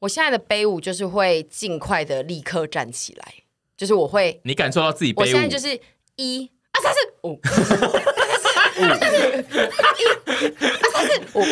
我现在的悲舞就是会尽快的立刻站起来，就是我会，你感受到自己悲舞，我现在就是一二三四五，二三四五，一二三四五。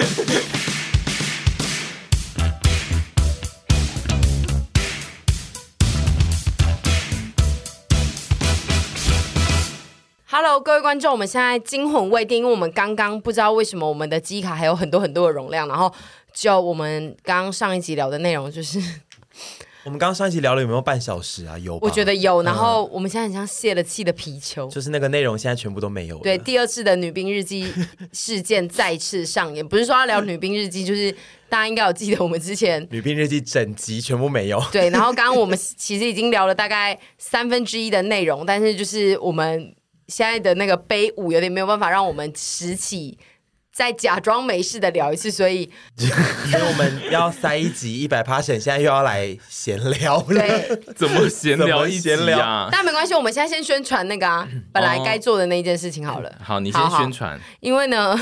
Hello，各位观众，我们现在惊魂未定，因为我们刚刚不知道为什么我们的机卡还有很多很多的容量，然后就我们刚刚上一集聊的内容就是，我们刚刚上一集聊了有没有半小时啊？有，我觉得有。然后我们现在很像泄了气的皮球，就是那个内容现在全部都没有。对，第二次的女兵日记事件再次上演，不是说要聊女兵日记，就是大家应该有记得我们之前女兵日记整集全部没有。对，然后刚刚我们其实已经聊了大概三分之一的内容，但是就是我们。现在的那个悲舞有点没有办法让我们拾起，再假装没事的聊一次，所以 所以我们要塞一集一百 passion，现在又要来闲聊了，对，怎么闲聊一闲聊？但没关系，我们现在先宣传那个啊，本来该做的那一件事情好了。哦、好，你先宣传，因为呢。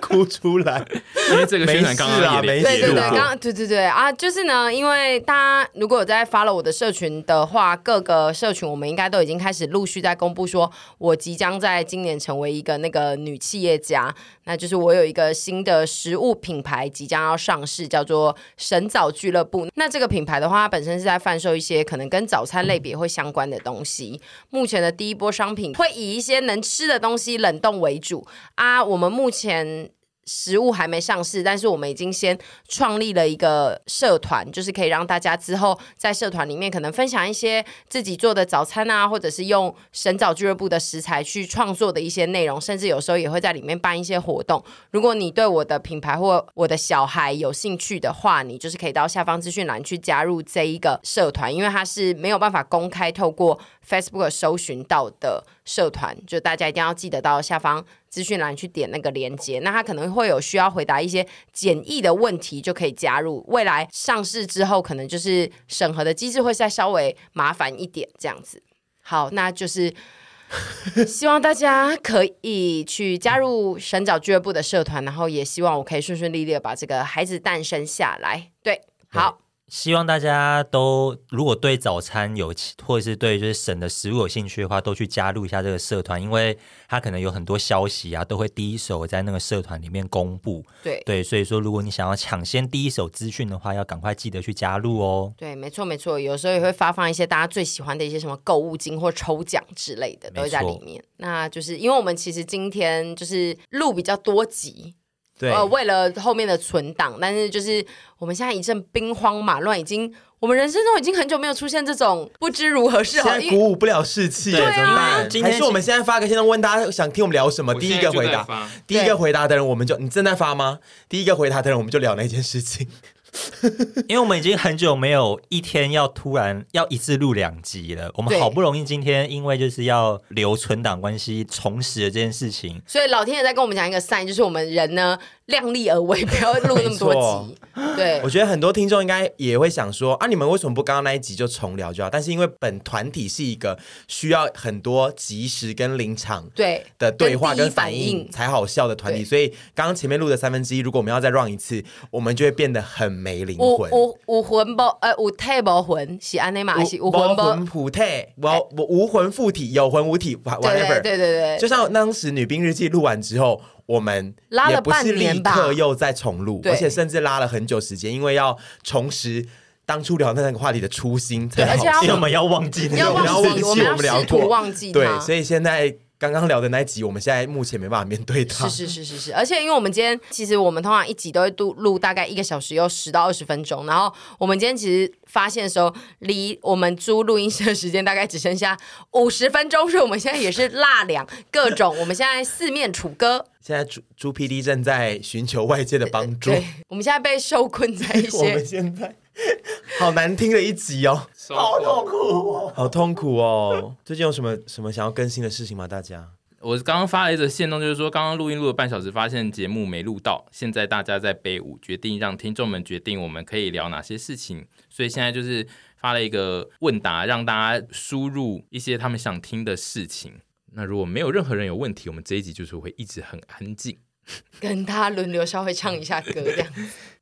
哭出来，因为这个宣传刚刚也没对对对，刚刚对对对啊，就是呢，因为大家如果有在 follow 我的社群的话，各个社群我们应该都已经开始陆续在公布，说我即将在今年成为一个那个女企业家，那就是我有一个新的食物品牌即将要上市，叫做神早俱乐部。那这个品牌的话，它本身是在贩售一些可能跟早餐类别会相关的东西。目前的第一波商品会以一些能吃的东西冷冻为主啊，我。们目前食物还没上市，但是我们已经先创立了一个社团，就是可以让大家之后在社团里面可能分享一些自己做的早餐啊，或者是用神早俱乐部的食材去创作的一些内容，甚至有时候也会在里面办一些活动。如果你对我的品牌或我的小孩有兴趣的话，你就是可以到下方资讯栏去加入这一个社团，因为它是没有办法公开透过 Facebook 搜寻到的社团，就大家一定要记得到下方。资讯栏去点那个链接，那他可能会有需要回答一些简易的问题，就可以加入。未来上市之后，可能就是审核的机制会再稍微麻烦一点，这样子。好，那就是 希望大家可以去加入神角俱乐部的社团，然后也希望我可以顺顺利利的把这个孩子诞生下来。对，好。希望大家都如果对早餐有，或者是对就是省的食物有兴趣的话，都去加入一下这个社团，因为他可能有很多消息啊，都会第一手在那个社团里面公布。对对，所以说如果你想要抢先第一手资讯的话，要赶快记得去加入哦。对，没错没错，有时候也会发放一些大家最喜欢的一些什么购物金或抽奖之类的，都会在里面。那就是因为我们其实今天就是录比较多集。对，呃，为了后面的存档，但是就是我们现在一阵兵荒马乱，已经我们人生中已经很久没有出现这种不知如何是好，现在鼓舞不了士气，怎么办？还是我们现在发个现在问大家想听我们聊什么？第一个回答，第一个回答的人我们就你正在发吗？第一个回答的人我们就聊那件事情。因为我们已经很久没有一天要突然要一次录两集了，我们好不容易今天因为就是要留存档关系重拾了这件事情，所以老天爷在跟我们讲一个 sign，就是我们人呢。量力而为，不要录那么多集。对，我觉得很多听众应该也会想说啊，你们为什么不刚刚那一集就重聊就好？但是因为本团体是一个需要很多及时跟临场对的对话跟反应才好笑的团体，所以刚刚前面录的三分之一，如果我们要再 run 一次，我们就会变得很没灵魂。无无魂不呃无体无魂是安尼嘛？是无魂不体，我我无魂附体，有魂无体，whatever。对对对对，就像当时女兵日记录完之后。我们也不是立刻又再重录，而且甚至拉了很久时间，因为要重拾当初聊那个话题的初心，对，而且 我们要忘记，要忘记，我们要试图忘记，对，所以现在。刚刚聊的那一集，我们现在目前没办法面对它。是是是是是，而且因为我们今天其实我们通常一集都会录录大概一个小时，有十到二十分钟。然后我们今天其实发现的时候，离我们租录音室的时间大概只剩下五十分钟，所以我们现在也是落粮各种。我们现在四面楚歌。现在朱朱 PD 正在寻求外界的帮助。对，我们现在被受困在一些。我们现在 好难听的一集哦。好痛苦哦，好痛苦哦！最近有什么什么想要更新的事情吗？大家，我刚刚发了一则线动，就是说刚刚录音录了半小时，发现节目没录到。现在大家在背舞，决定让听众们决定我们可以聊哪些事情。所以现在就是发了一个问答，让大家输入一些他们想听的事情。那如果没有任何人有问题，我们这一集就是会一直很安静。跟他轮流稍微唱一下歌这样。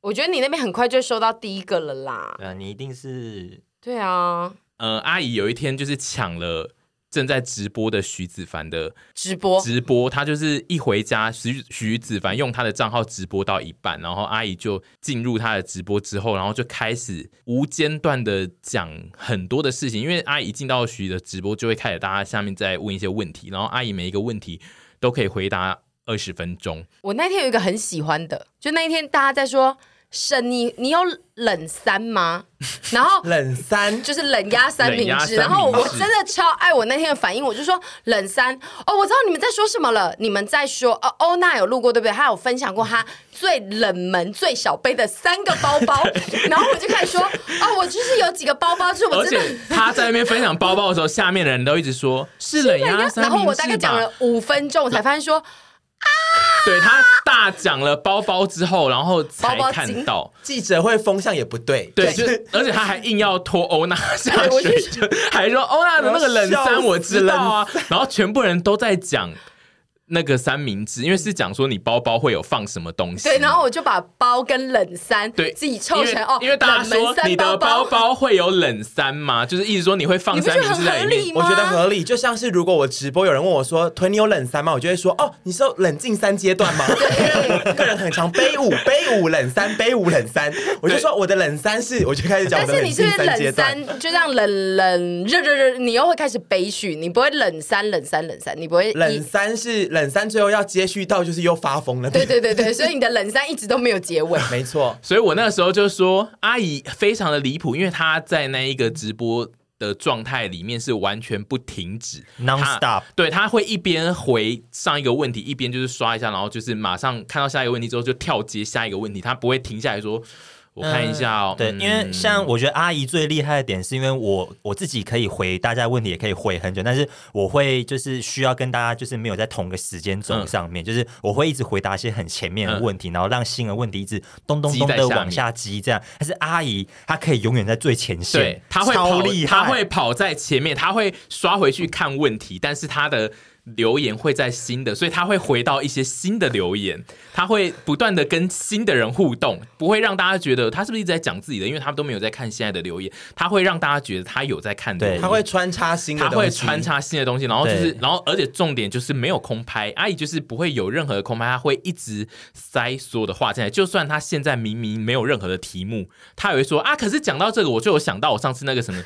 我觉得你那边很快就收到第一个了啦。对啊，你一定是。对啊。呃，阿姨有一天就是抢了。正在直播的徐子凡的直播直播，他就是一回家，徐徐子凡用他的账号直播到一半，然后阿姨就进入他的直播之后，然后就开始无间断的讲很多的事情。因为阿姨进到徐的直播，就会开始大家下面在问一些问题，然后阿姨每一个问题都可以回答二十分钟。我那天有一个很喜欢的，就那一天大家在说。沈，你你有冷三吗？然后冷三就是冷压三明治。然后我真的超爱我那天的反应，我就说冷三哦，我知道你们在说什么了。你们在说哦，欧娜有录过对不对？她有分享过她最冷门、最小杯的三个包包。然后我就开始说哦，我就是有几个包包，就是我真的。而且他在那边分享包包的时候，下面的人都一直说是冷压三明治。然后我大概讲了五分钟，我才发现说。啊！对，他大讲了包包之后，然后才看到记者会风向也不对，对，就而且他还硬要拖欧娜下水，就还说欧娜的那个冷衫我知道啊，然后全部人都在讲。那个三明治，因为是讲说你包包会有放什么东西，对，然后我就把包跟冷三对自己凑成哦，因为大家说你的包包会有冷三吗？就是意思说你会放三明治在里面，我觉得合理。就像是如果我直播有人问我说腿你有冷三吗？我就会说哦，你是冷静三阶段吗？对，个人很常背五背五冷三背五冷三，我就说我的冷三是，我就开始讲。但是你是不是冷三就这样冷冷热热热，你又会开始背序，你不会冷三冷三冷三，你不会冷三是。冷三最后要接续到就是又发疯了，对对对对，所以你的冷三一直都没有结尾，没错。所以我那个时候就说阿姨非常的离谱，因为她在那一个直播的状态里面是完全不停止，non-stop。对，她会一边回上一个问题，一边就是刷一下，然后就是马上看到下一个问题之后就跳接下一个问题，她不会停下来说。我看一下哦，对，因为像我觉得阿姨最厉害的点，是因为我我自己可以回大家问题，也可以回很久，但是我会就是需要跟大家就是没有在同个时间轴上面，就是我会一直回答一些很前面的问题，然后让新的问题一直咚咚咚的往下积，这样。但是阿姨她可以永远在最前线，对，她会跑，她会跑在前面，她会刷回去看问题，但是她的。留言会在新的，所以他会回到一些新的留言，他会不断的跟新的人互动，不会让大家觉得他是不是一直在讲自己的，因为他们都没有在看现在的留言，他会让大家觉得他有在看的，他会穿插新的，他会穿插新的东西，然后就是，然后而且重点就是没有空拍，阿姨就是不会有任何的空拍，他会一直塞所有的话进来，就算他现在明明没有任何的题目，他也会说啊，可是讲到这个，我就有想到我上次那个什么，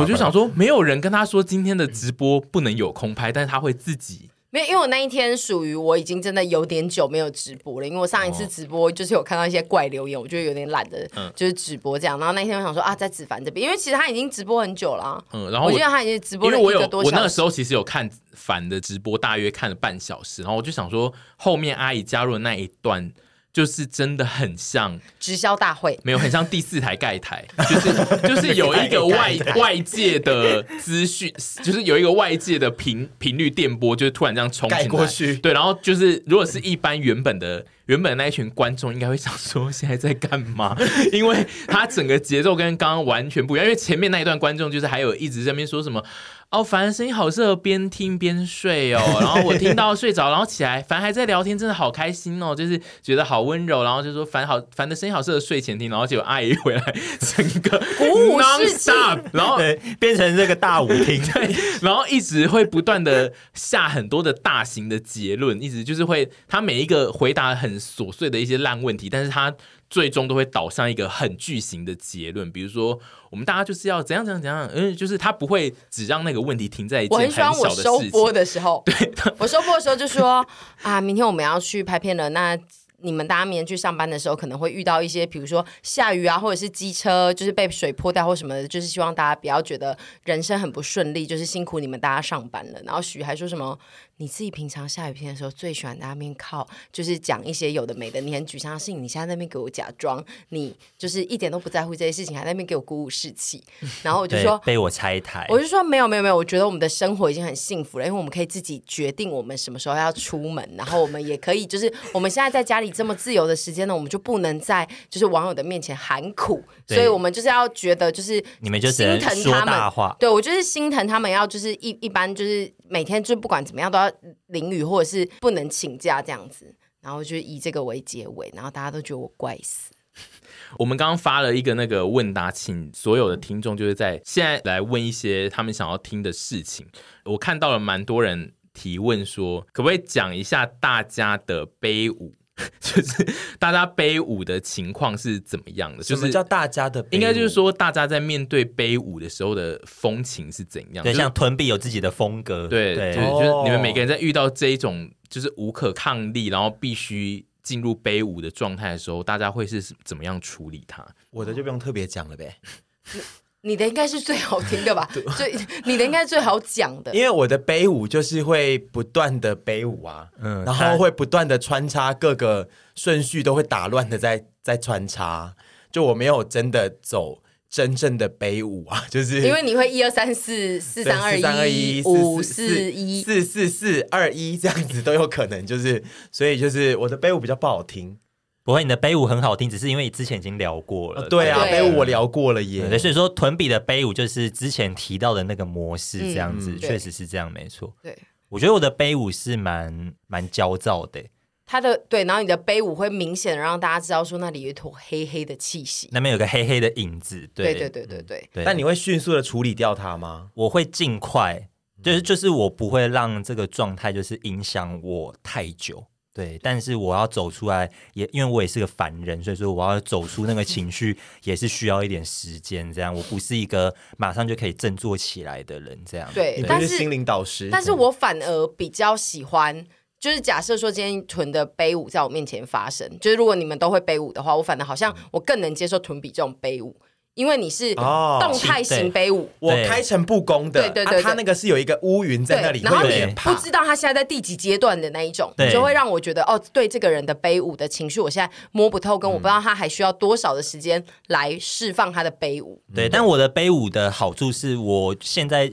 我就想说，没有人跟他说今天的直播不能有空拍，但是他。会自己没有，因为我那一天属于我已经真的有点久没有直播了，因为我上一次直播就是有看到一些怪留言，我就有点懒得就是直播这样。然后那天我想说啊，在子凡这边，因为其实他已经直播很久了，啊，嗯，然后我，我记得他已经直播了一个多小时。我那个时候其实有看凡的直播，大约看了半小时，然后我就想说，后面阿姨加入的那一段。就是真的很像直销大会，没有很像第四台盖台，就是就是有一个外外界的资讯，就是有一个外界的频频率电波，就是突然这样冲进过去，对，然后就是如果是一般原本的原本那一群观众，应该会想说现在在干嘛？因为他整个节奏跟刚刚完全不一样，因为前面那一段观众就是还有一直在那边说什么。哦，凡的声音好适合边听边睡哦。然后我听到睡着，然后起来，凡还在聊天，真的好开心哦，就是觉得好温柔。然后就说凡好，凡的声音好适合睡前听。然后结果阿姨回来，整个鼓舞士气，然后变成这个大舞厅，对，然后一直会不断的下很多的大型的结论，一直就是会他每一个回答很琐碎的一些烂问题，但是他。最终都会导向一个很巨型的结论，比如说我们大家就是要怎样怎样怎样，嗯，就是他不会只让那个问题停在一件很小的事情。我很喜欢我收播的时候，对，我收播的时候就说 啊，明天我们要去拍片了，那你们大家明天去上班的时候可能会遇到一些，比如说下雨啊，或者是机车就是被水泼掉或什么的，就是希望大家不要觉得人生很不顺利，就是辛苦你们大家上班了。然后许还说什么？你自己平常下雨天的时候最喜欢在那边靠，就是讲一些有的没的，你很沮丧的事情，你现在在那边给我假装，你就是一点都不在乎这些事情，还在那边给我鼓舞士气。然后我就说被我拆台，我就说没有没有没有，我觉得我们的生活已经很幸福了，因为我们可以自己决定我们什么时候要出门，然后我们也可以就是我们现在在家里这么自由的时间呢，我们就不能在就是网友的面前喊苦，所以我们就是要觉得就是你们就心疼他们，对我就是心疼他们，要就是一一般就是每天就不管怎么样都要。淋雨或者是不能请假这样子，然后就以这个为结尾，然后大家都觉得我怪死。我们刚刚发了一个那个问答，请所有的听众就是在现在来问一些他们想要听的事情。我看到了蛮多人提问说，可不可以讲一下大家的悲舞？就是大家背舞的情况是怎么样的？就是叫大家的，应该就是说大家在面对背舞的时候的风情是怎样？对，像屯比有自己的风格，对对，就是就是你们每个人在遇到这一种就是无可抗力，然后必须。进入背舞的状态的时候，大家会是怎么样处理它？我的就不用特别讲了呗。你的应该是最好听的吧？最你的应该最好讲的，因为我的背舞就是会不断的背舞啊，嗯，然后会不断的穿插各个顺序都会打乱的在在穿插，就我没有真的走。真正的背舞啊，就是因为你会一二三四四三二一五四一四四四二一这样子都有可能，就是所以就是我的背舞比较不好听。不会，你的背舞很好听，只是因为之前已经聊过了。啊对啊，背舞我聊过了耶。对，所以说屯比的背舞就是之前提到的那个模式这样子，嗯、确实是这样，没错。对，我觉得我的背舞是蛮蛮焦躁的。他的对，然后你的背舞会明显的让大家知道说那里有一坨黑黑的气息，那边有个黑黑的影子。对对对对对，对。但你会迅速的处理掉它吗？我会尽快，就是就是我不会让这个状态就是影响我太久。对，但是我要走出来，也因为我也是个凡人，所以说我要走出那个情绪也是需要一点时间。这样，我不是一个马上就可以振作起来的人。这样，对，但是心灵导师，但是我反而比较喜欢。就是假设说今天屯的悲舞在我面前发生，就是如果你们都会悲舞的话，我反而好像我更能接受屯比这种悲舞，因为你是动态型背舞，我开诚布公的，对对对，他那个是有一个乌云在那里，然后你不知道他现在在第几阶段的那一种，就会让我觉得哦，对这个人的悲舞的情绪，我现在摸不透，跟我不知道他还需要多少的时间来释放他的悲舞。对，但我的悲舞的好处是我现在。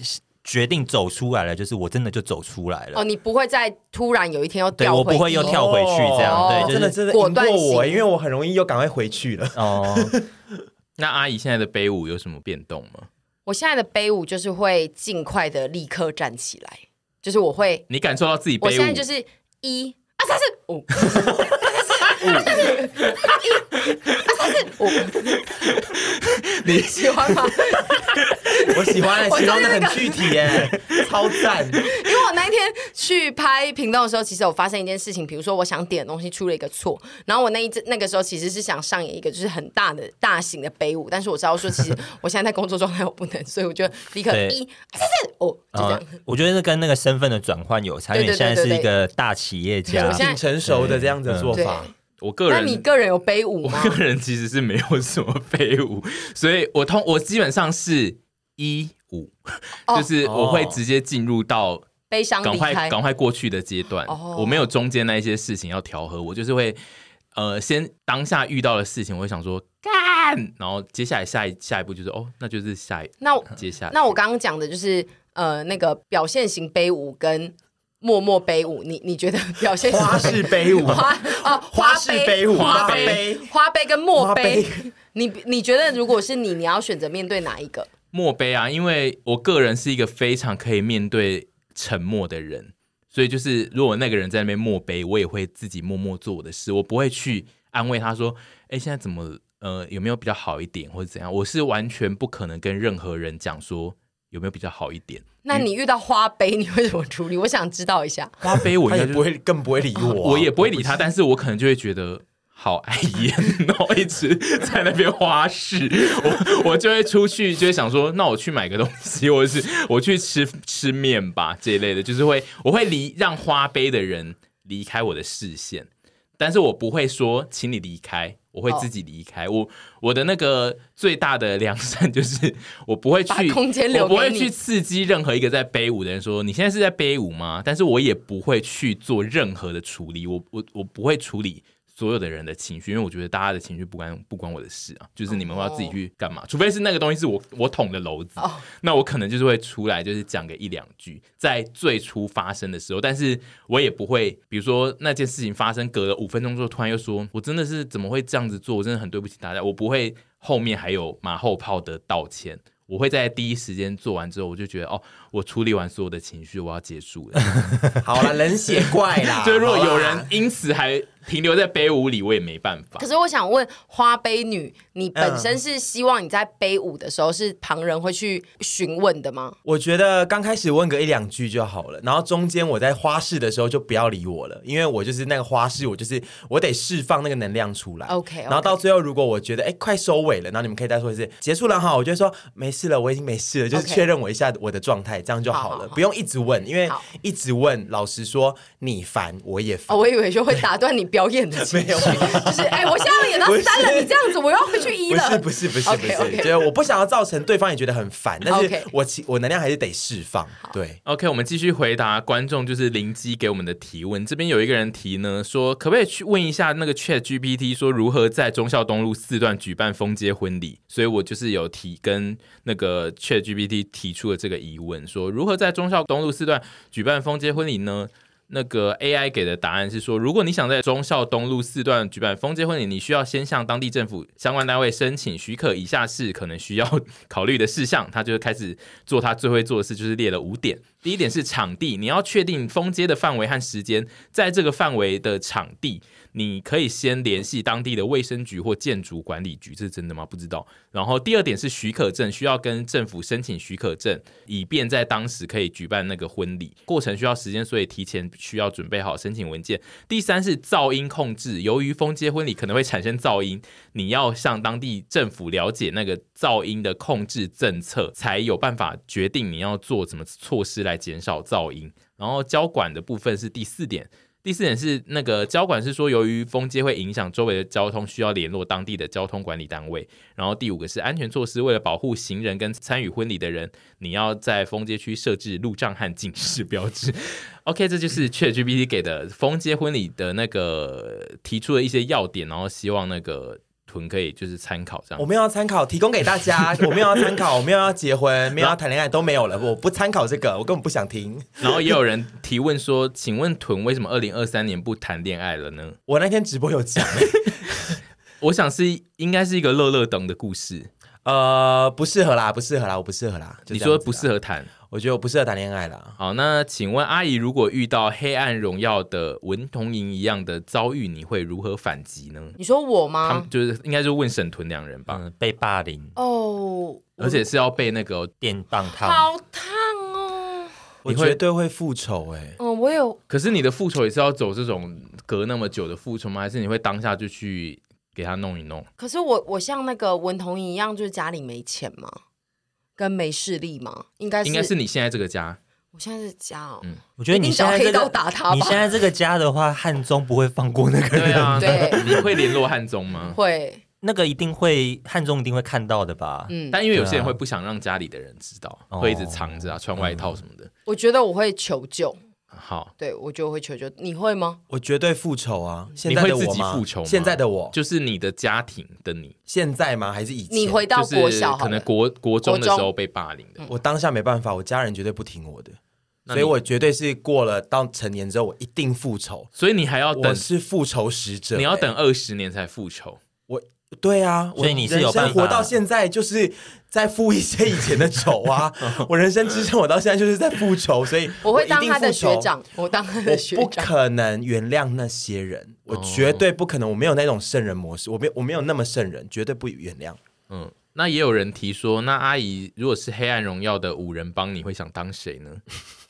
决定走出来了，就是我真的就走出来了。哦，你不会再突然有一天又掉回，我不会又跳回去这样。哦、对，就是、真的真的赢过我，因为我很容易又赶快回去了。哦，那阿姨现在的杯舞有什么变动吗？我现在的杯舞就是会尽快的立刻站起来，就是我会，你感受到自己杯舞，我现在就是一二三四五。一、二、三、四、五，你喜欢吗？我喜欢，形容的很具体耶，超赞。因为我那一天去拍屏东的时候，其实我发生一件事情，比如说我想点的东西出了一个错，然后我那一那个时候其实是想上演一个就是很大的大型的背舞，但是我知道说其实 我现在在工作状态我不能，所以我就立刻一、二、三、四、五，就这样。我觉得是跟那个身份的转换有差，因为现在是一个大企业家，挺成熟的这样子的做法。我个人，那你个人有背舞吗？我个人其实是没有什么背舞，所以我通我基本上是一五，就是我会直接进入到悲伤，赶快赶快过去的阶段。我没有中间那一些事情要调和，我就是会呃，先当下遇到的事情，我会想说干，然后接下来下一下一步就是哦，那就是下一那接下来那我刚刚讲的就是呃，那个表现型背舞跟。默默悲舞，你你觉得表现花式悲舞。花哦，花式悲舞，花杯花杯跟墨杯，你你觉得如果是你，你要选择面对哪一个？墨杯啊，因为我个人是一个非常可以面对沉默的人，所以就是如果那个人在那边默杯，我也会自己默默做我的事，我不会去安慰他说，哎，现在怎么呃有没有比较好一点或者怎样？我是完全不可能跟任何人讲说有没有比较好一点。那你遇到花呗，你会怎么处理？我想知道一下。花呗，我应该不会，更不会理我，我也不会理他。但是我可能就会觉得好碍眼，然后一直在那边花式。我我就会出去，就会想说，那我去买个东西，或者是我去吃吃面吧这一类的，就是会我会离让花杯的人离开我的视线，但是我不会说请你离开。我会自己离开。Oh. 我我的那个最大的良善就是我不会去，我不会去刺激任何一个在背舞的人说，你现在是在背舞吗？但是我也不会去做任何的处理，我我我不会处理。所有的人的情绪，因为我觉得大家的情绪不关不关我的事啊，就是你们要自己去干嘛，oh. 除非是那个东西是我我捅的篓子，oh. 那我可能就是会出来就是讲个一两句，在最初发生的时候，但是我也不会，比如说那件事情发生隔了五分钟之后，突然又说我真的是怎么会这样子做，我真的很对不起大家，我不会后面还有马后炮的道歉。我会在第一时间做完之后，我就觉得哦，我处理完所有的情绪，我要结束了。好了，冷血怪啦！就如果有人因此还停留在杯舞里，我也没办法。可是我想问花杯女，你本身是希望你在杯舞的时候是旁人会去询问的吗？我觉得刚开始问个一两句就好了，然后中间我在花式的时候就不要理我了，因为我就是那个花式，我就是我得释放那个能量出来。OK，, okay. 然后到最后如果我觉得哎快收尾了，然后你们可以再说一次结束了哈，我就说没事了，我已经没事了，就是确认我一下我的状态，这样就好了，好好好不用一直问，因为一直问，老实说你烦我也烦。哦，我以为就会打断你表演的情绪，没有，就是哎，我现在演到三了，你这样子我要回去一了。不是不是不是不是，okay, okay. 就是我不想要造成对方也觉得很烦，但是我其我能量还是得释放。对，OK，我们继续回答观众就是灵机给我们的提问。这边有一个人提呢，说可不可以去问一下那个 Chat GPT，说如何在忠孝东路四段举办封街婚礼？所以我就是有提跟那个 Chat GPT 提出了这个疑问，说如何在忠孝东路四段举办封街婚礼呢？那个 AI 给的答案是说，如果你想在忠孝东路四段举办封街婚礼，你需要先向当地政府相关单位申请许可。以下是可能需要 考虑的事项。他就开始做他最会做的事，就是列了五点。第一点是场地，你要确定封街的范围和时间，在这个范围的场地。你可以先联系当地的卫生局或建筑管理局，这是真的吗？不知道。然后第二点是许可证，需要跟政府申请许可证，以便在当时可以举办那个婚礼。过程需要时间，所以提前需要准备好申请文件。第三是噪音控制，由于封街婚礼可能会产生噪音，你要向当地政府了解那个噪音的控制政策，才有办法决定你要做什么措施来减少噪音。然后交管的部分是第四点。第四点是那个交管是说，由于封街会影响周围的交通，需要联络当地的交通管理单位。然后第五个是安全措施，为了保护行人跟参与婚礼的人，你要在封街区设置路障和警示标志。OK，这就是 ChatGPT 给的封街婚礼的那个提出的一些要点，然后希望那个。屯可以就是参考这样，我没有要参考，提供给大家。我没有要参考，我没有要结婚，没有要谈恋爱，都没有了。我不参考这个，我根本不想听。然后也有人提问说，请问屯为什么二零二三年不谈恋爱了呢？我那天直播有讲，我想是应该是一个乐乐等的故事。呃，不适合啦，不适合啦，我不适合啦。你说不适合谈？我觉得我不适合谈恋爱啦。好，那请问阿姨，如果遇到《黑暗荣耀》的文童莹一样的遭遇，你会如何反击呢？你说我吗？他们就是应该就问沈屯两人吧。嗯，被霸凌哦，而且是要被那个电棒烫，好烫哦！我绝对会复仇哎。哦，我有。可是你的复仇也是要走这种隔那么久的复仇吗？还是你会当下就去给他弄一弄？可是我我像那个文同珢一样，就是家里没钱吗？跟没势力吗？应该是应该是你现在这个家。我现在是家哦。嗯，我觉得你现在这个打他，你现在这个家的话，汉中不会放过那个人。对啊，对，你会联络汉中吗？会，那个一定会，汉中一定会看到的吧？嗯，但因为有些人会不想让家里的人知道，会一直藏着啊，穿外套什么的。我觉得我会求救。好，对我就会求救，你会吗？我绝对复仇啊！你会自己复仇吗？现在的我就是你的家庭的你，现在吗？还是以前？你回到国小，可能国国中的时候被霸凌的。我当下没办法，我家人绝对不听我的，所以我绝对是过了到成年之后，我一定复仇。所以你还要等，是复仇使者，你要等二十年才复仇。我对啊，所以你是有办法活到现在就是。在复一些以前的仇啊！我人生之中，我到现在就是在复仇，所以我会当他的学长，我当他的学长，不可能原谅那些人，我绝对不可能，我没有那种圣人模式，我没有我没有那么圣人，绝对不原谅。嗯，那也有人提说，那阿姨如果是黑暗荣耀的五人帮，你会想当谁呢？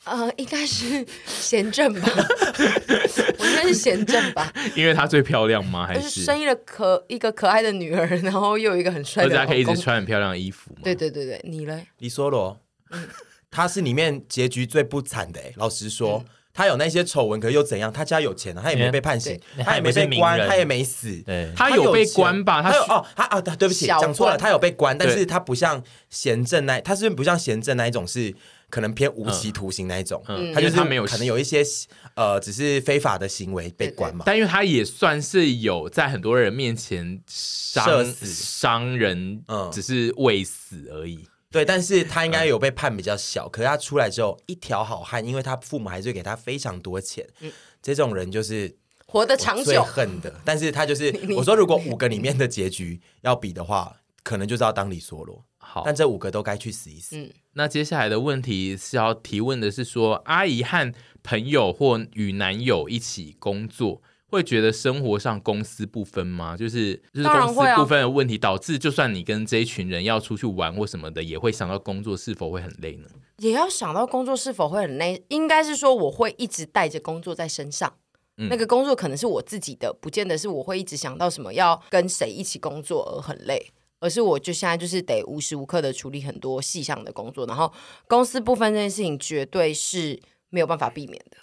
呃，应该是贤正吧，我应该是贤正吧，因为她最漂亮吗？还是生一个可一个可爱的女儿，然后又有一个很帅的，而且可以一直穿很漂亮的衣服。对对对对，你嘞？李梭罗，嗯，他是里面结局最不惨的。老实说，他有那些丑闻，可是又怎样？他家有钱啊，他也没被判刑，他也没被关，他也没死。对，他有被关吧？他有哦，他啊，对不起，讲错了，他有被关，但是他不像贤政那，他是不像贤政那一种是。可能偏无期徒刑那一种，嗯，他就是他没有可能有一些呃，只是非法的行为被关嘛。但因为他也算是有在很多人面前伤死伤人，嗯，只是未死而已。对，但是他应该有被判比较小，嗯，可是他出来之后一条好汉，因为他父母还是会给他非常多钱，嗯，这种人就是活得长久。最恨的，但是他就是 我说，如果五个里面的结局要比的话，可能就是要当李梭罗。好，但这五个都该去死一死。嗯，那接下来的问题是要提问的是说，阿姨和朋友或与男友一起工作，会觉得生活上公私不分吗？就是就是公私不分的问题，导致就算你跟这一群人要出去玩或什么的，也会想到工作是否会很累呢？也要想到工作是否会很累，应该是说我会一直带着工作在身上。嗯、那个工作可能是我自己的，不见得是我会一直想到什么要跟谁一起工作而很累，而是我就现在就是得无时无刻的处理很多细项的工作，然后公司不分这件事情绝对是没有办法避免的。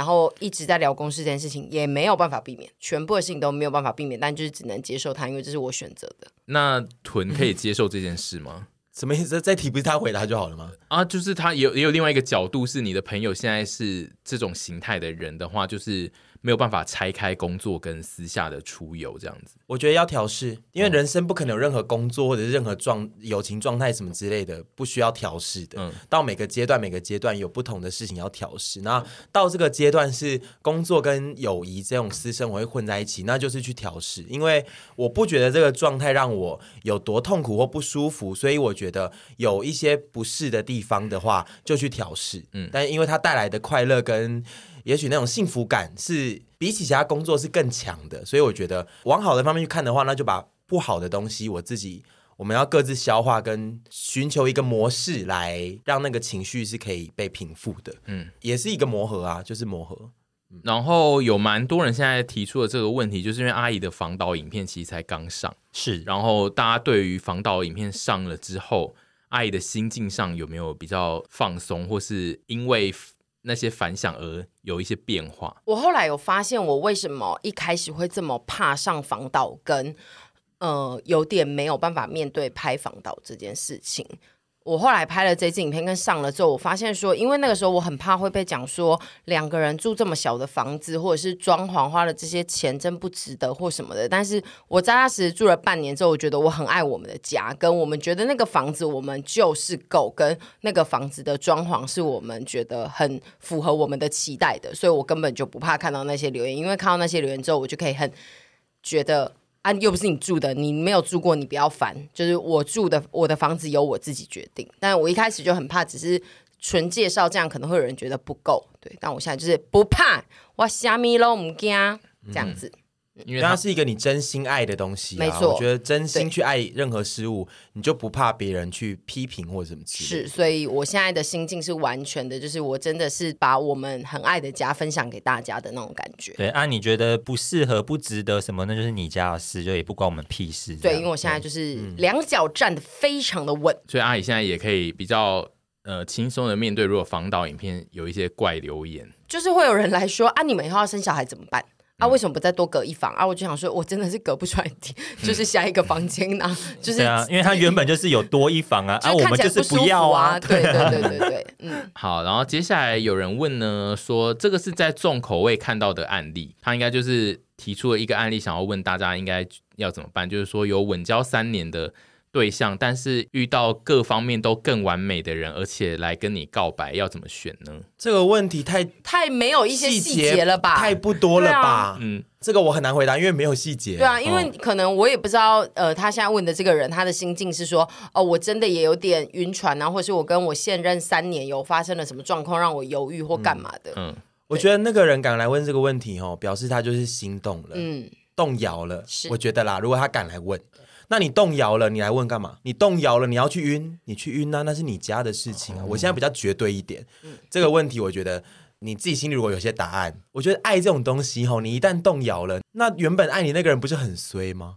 然后一直在聊公事这件事情，也没有办法避免，全部的事情都没有办法避免，但就是只能接受它，因为这是我选择的。那屯可以接受这件事吗？什么意思？这题不是他回答就好了吗？啊，就是他也有也有另外一个角度，是你的朋友现在是这种形态的人的话，就是。没有办法拆开工作跟私下的出游这样子，我觉得要调试，因为人生不可能有任何工作或者是任何状友情状态什么之类的不需要调试的。嗯，到每个阶段每个阶段有不同的事情要调试，那到这个阶段是工作跟友谊这种私生活会混在一起，那就是去调试。因为我不觉得这个状态让我有多痛苦或不舒服，所以我觉得有一些不适的地方的话就去调试。嗯，但因为它带来的快乐跟。也许那种幸福感是比起其他工作是更强的，所以我觉得往好的方面去看的话，那就把不好的东西我自己我们要各自消化，跟寻求一个模式来让那个情绪是可以被平复的。嗯，也是一个磨合啊，就是磨合。然后有蛮多人现在提出的这个问题，就是因为阿姨的防导影片其实才刚上，是，然后大家对于防导影片上了之后，阿姨的心境上有没有比较放松，或是因为？那些反响而有一些变化。我后来有发现，我为什么一开始会这么怕上防导，跟呃有点没有办法面对拍防导这件事情。我后来拍了这支影片跟上了之后，我发现说，因为那个时候我很怕会被讲说两个人住这么小的房子，或者是装潢花了这些钱真不值得或什么的。但是我扎扎实实住了半年之后，我觉得我很爱我们的家，跟我们觉得那个房子我们就是够，跟那个房子的装潢是我们觉得很符合我们的期待的，所以我根本就不怕看到那些留言，因为看到那些留言之后，我就可以很觉得。啊，又不是你住的，你没有住过，你不要烦。就是我住的，我的房子由我自己决定。但我一开始就很怕，只是纯介绍，这样可能会有人觉得不够。对，但我现在就是不怕，我虾米都唔惊，这样子。因为它是一个你真心爱的东西，啊，没错。我觉得真心去爱任何事物，你就不怕别人去批评或者什么。是，所以我现在的心境是完全的，就是我真的是把我们很爱的家分享给大家的那种感觉。对啊，你觉得不适合、不值得什么，那就是你家的事，就也不关我们屁事。对，因为我现在就是两脚站得非常的稳，所以阿姨现在也可以比较呃轻松的面对，如果防导影片有一些怪留言，就是会有人来说啊，你们以后要生小孩怎么办？啊，为什么不再多隔一房啊？我就想说，我真的是隔不出来，就是下一个房间呢、就是啊，因为他原本就是有多一房啊，啊，我们就是不要啊，对对对对对，嗯。好，然后接下来有人问呢，说这个是在重口味看到的案例，他应该就是提出了一个案例，想要问大家应该要怎么办，就是说有稳交三年的。对象，但是遇到各方面都更完美的人，而且来跟你告白，要怎么选呢？这个问题太太没有一些细节了吧？太不多了吧？啊、嗯，这个我很难回答，因为没有细节。对啊，因为可能我也不知道，呃，他现在问的这个人，他的心境是说，哦，我真的也有点晕船啊，或是我跟我现任三年有发生了什么状况，让我犹豫或干嘛的。嗯，嗯，我觉得那个人敢来问这个问题，哦，表示他就是心动了，嗯，动摇了。是，我觉得啦，如果他敢来问。那你动摇了，你来问干嘛？你动摇了，你要去晕，你去晕啊，那是你家的事情啊。我现在比较绝对一点，嗯、这个问题我觉得你自己心里如果有些答案，我觉得爱这种东西吼，你一旦动摇了，那原本爱你那个人不是很衰吗？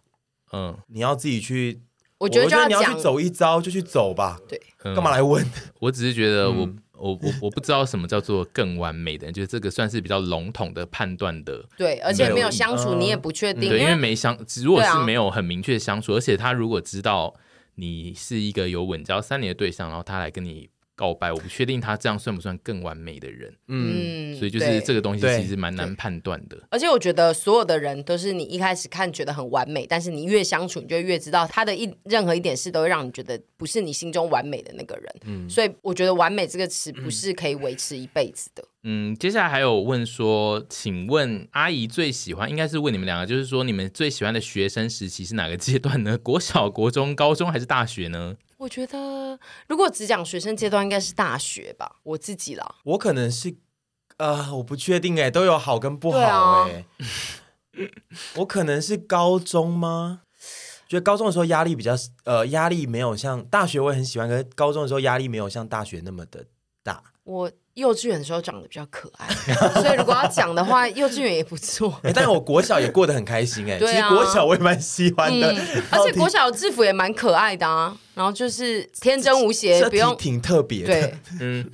嗯，你要自己去，我觉得，我觉得你要去走一遭就去走吧。对，干嘛来问？我只是觉得我。嗯我我我不知道什么叫做更完美的，就是这个算是比较笼统的判断的。对，而且没有相处，你也不确定。对，因为没相，如果是没有很明确的相处，而且他如果知道你是一个有稳交三年的对象，然后他来跟你。告白，我不确定他这样算不算更完美的人。嗯，所以就是这个东西其实蛮难判断的。而且我觉得所有的人都是你一开始看觉得很完美，但是你越相处，你就越知道他的一任何一点事都会让你觉得不是你心中完美的那个人。嗯，所以我觉得“完美”这个词不是可以维持一辈子的。嗯，接下来还有问说，请问阿姨最喜欢，应该是问你们两个，就是说你们最喜欢的学生时期是哪个阶段呢？国小、国中、高中还是大学呢？我觉得，如果只讲学生阶段，应该是大学吧。我自己啦，我可能是，呃，我不确定哎，都有好跟不好哎。啊、我可能是高中吗？觉得高中的时候压力比较呃，压力没有像大学我也很喜欢，可是高中的时候压力没有像大学那么的大。我幼稚园的时候长得比较可爱，所以如果要讲的话，幼稚园也不错。但是我国小也过得很开心哎、欸，对啊、其实国小我也蛮喜欢的，嗯、而且国小的制服也蛮可爱的啊，然后就是天真无邪，不用挺特别的。对，嗯，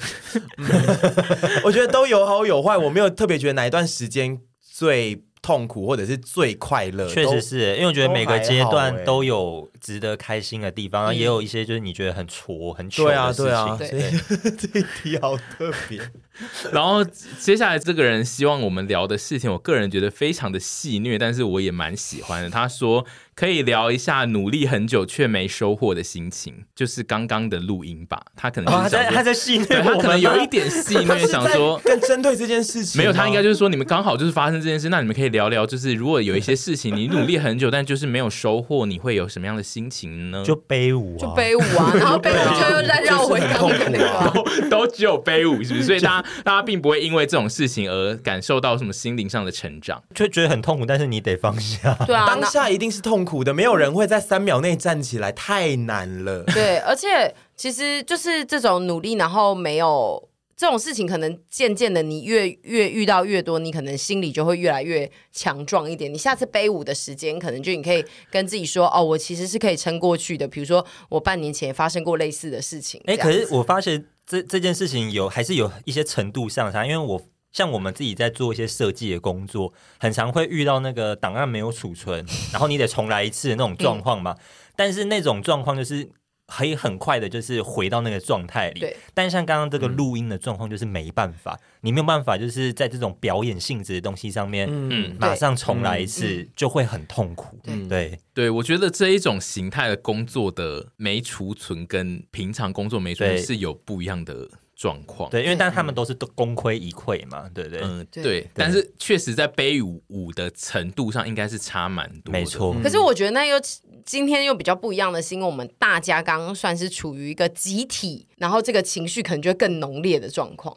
我觉得都有好有坏，我没有特别觉得哪一段时间最。痛苦或者是最快乐，确实是因为我觉得每个阶段都有值得开心的地方，然后也有一些就是你觉得很挫、很糗的事情。对啊，对啊，所以 这一题好特别。然后接下来这个人希望我们聊的事情，我个人觉得非常的戏虐，但是我也蛮喜欢的。他说。可以聊一下努力很久却没收获的心情，就是刚刚的录音吧。他可能是在他在戏谑，他可能有一点戏 谑，想说更针对这件事情。没有，他应该就是说你们刚好就是发生这件事，那你们可以聊聊，就是如果有一些事情你努力很久，但就是没有收获，你会有什么样的心情呢？就悲舞，啊就悲舞啊，然后悲舞就又再绕回刚刚那个，都只有悲舞，是不是？所以大家大家并不会因为这种事情而感受到什么心灵上的成长，就觉得很痛苦，但是你得放下。对啊，当下一定是痛苦的，没有人会。在三秒内站起来太难了。对，而且其实就是这种努力，然后没有这种事情，可能渐渐的，你越越遇到越多，你可能心里就会越来越强壮一点。你下次背舞的时间，可能就你可以跟自己说：“哦，我其实是可以撑过去的。”比如说，我半年前也发生过类似的事情。哎，可是我发现这这件事情有还是有一些程度上差，因为我。像我们自己在做一些设计的工作，很常会遇到那个档案没有储存，然后你得重来一次的那种状况嘛。嗯、但是那种状况就是可以很快的，就是回到那个状态里。对。但是像刚刚这个录音的状况，就是没办法，嗯、你没有办法，就是在这种表演性质的东西上面，嗯，马上重来一次就会很痛苦。嗯对对，我觉得这一种形态的工作的没储存跟平常工作没储存是有不一样的。状况对，因为但他们都是都功亏一篑嘛，对不对？嗯，对。对但是确实在背舞舞的程度上，应该是差蛮多。没错。嗯、可是我觉得那又今天又比较不一样的是，因为我们大家刚刚算是处于一个集体，然后这个情绪可能就会更浓烈的状况。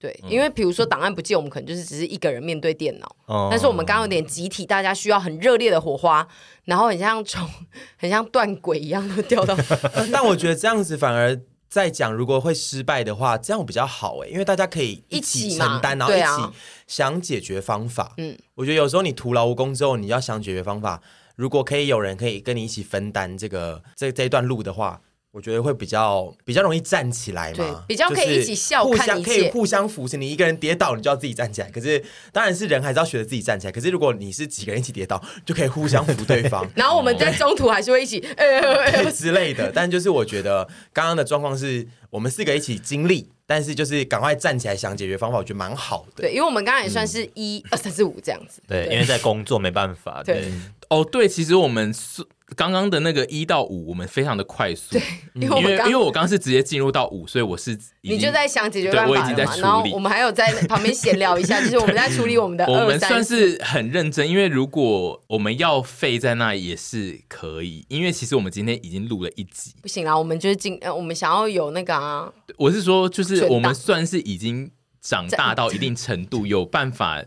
对，因为比如说档案不见，我们可能就是只是一个人面对电脑。嗯、但是我们刚刚有点集体，大家需要很热烈的火花，然后很像从 很像断轨一样的掉到。但我觉得这样子反而。在讲如果会失败的话，这样比较好哎，因为大家可以一起承担，然后一起想解决方法。嗯，我觉得有时候你徒劳无功之后，你要想解决方法，如果可以有人可以跟你一起分担这个这这一段路的话。我觉得会比较比较容易站起来嘛，比较可以一起笑，互相可以互相扶持。你一个人跌倒，你就要自己站起来。可是当然是人还是要学着自己站起来。可是如果你是几个人一起跌倒，就可以互相扶对方。然后我们在中途还是会一起呃之类的。但就是我觉得刚刚的状况是我们四个一起经历，但是就是赶快站起来想解决方法，我觉得蛮好的。对，因为我们刚刚也算是一二三四五这样子。对，因为在工作没办法。对，哦，对，其实我们是。刚刚的那个一到五，我们非常的快速，对，因为因为，因为我刚刚是直接进入到五，所以我是你就在想解决办法，我已经在处理，然后我们还有在旁边闲聊一下，就是我们在处理我们的。我们算是很认真，因为如果我们要废在那也是可以，因为其实我们今天已经录了一集，不行啦，我们就是进呃，我们想要有那个啊，我是说，就是我们算是已经长大到一定程度，有办法。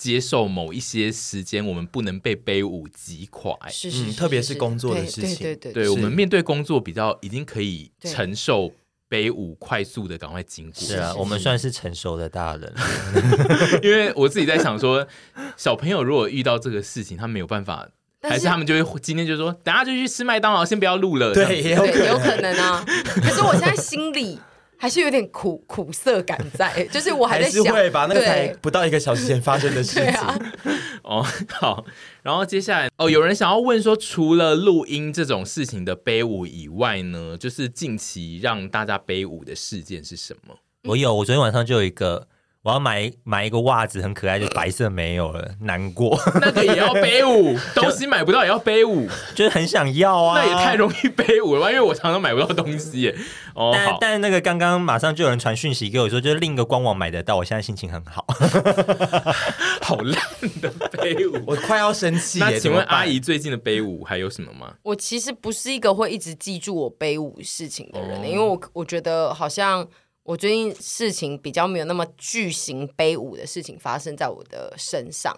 接受某一些时间，我们不能被背舞击垮，是是，特别是工作的事情，对对对，我们面对工作比较已经可以承受背舞快速的赶快经过。是啊，我们算是成熟的大人，因为我自己在想说，小朋友如果遇到这个事情，他没有办法，还是他们就会今天就说，等下就去吃麦当劳，先不要录了。对，也有可能，有可能啊。可是我现在心里。还是有点苦苦涩感在，就是我还在想，还是会把那个才不到一个小时前发生的事情。啊、哦，好，然后接下来哦，有人想要问说，除了录音这种事情的背舞以外呢，就是近期让大家背舞的事件是什么？我有，我昨天晚上就有一个。我要买买一个袜子，很可爱，就白色没有了，难过。那个也要背舞，东西买不到也要背舞，就是很想要啊。那也太容易背舞了吧？因为我常常买不到东西耶。哦，但但那个刚刚马上就有人传讯息给我说，就是另一个官网买得到，我现在心情很好。好烂的背舞，我快要生气。那请问阿姨最近的背舞还有什么吗？我其实不是一个会一直记住我背舞事情的人，因为我我觉得好像。我最近事情比较没有那么巨型悲舞的事情发生在我的身上，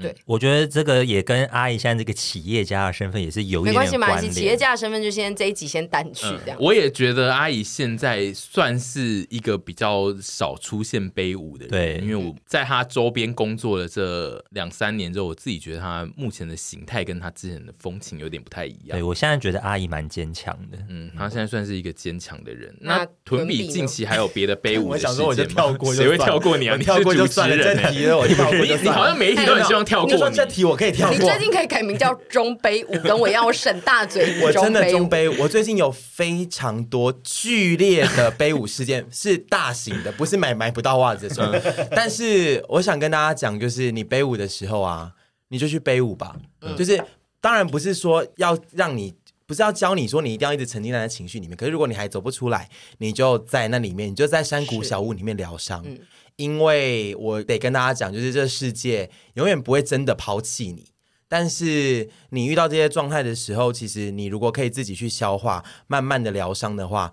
对，我觉得这个也跟阿姨现在这个企业家的身份也是有一点点关系。没关系，没关系，企业家的身份就先这一集先淡去这样。我也觉得阿姨现在算是一个比较少出现悲舞的人，对，因为我在她周边工作了这两三年之后，我自己觉得她目前的形态跟她之前的风情有点不太一样。对，我现在觉得阿姨蛮坚强的，嗯，她现在算是一个坚强的人。那屯比近期还有别的悲舞的事件吗？我跳过，谁会跳过你啊？你跳过就算了，这题了，我跳过就算了。你好像每一题都很希望跳过。你说这题我可以跳过。你最近可以改名叫中杯舞，跟我一样，我省大嘴。我真的中杯，我最近有非常多剧烈的杯舞事件，是大型的，不是买买不到袜子的时候。但是我想跟大家讲，就是你背舞的时候啊，你就去背舞吧。就是当然不是说要让你。不是要教你说你一定要一直沉浸在情绪里面，可是如果你还走不出来，你就在那里面，你就在山谷小屋里面疗伤。嗯、因为我得跟大家讲，就是这世界永远不会真的抛弃你，但是你遇到这些状态的时候，其实你如果可以自己去消化，慢慢的疗伤的话，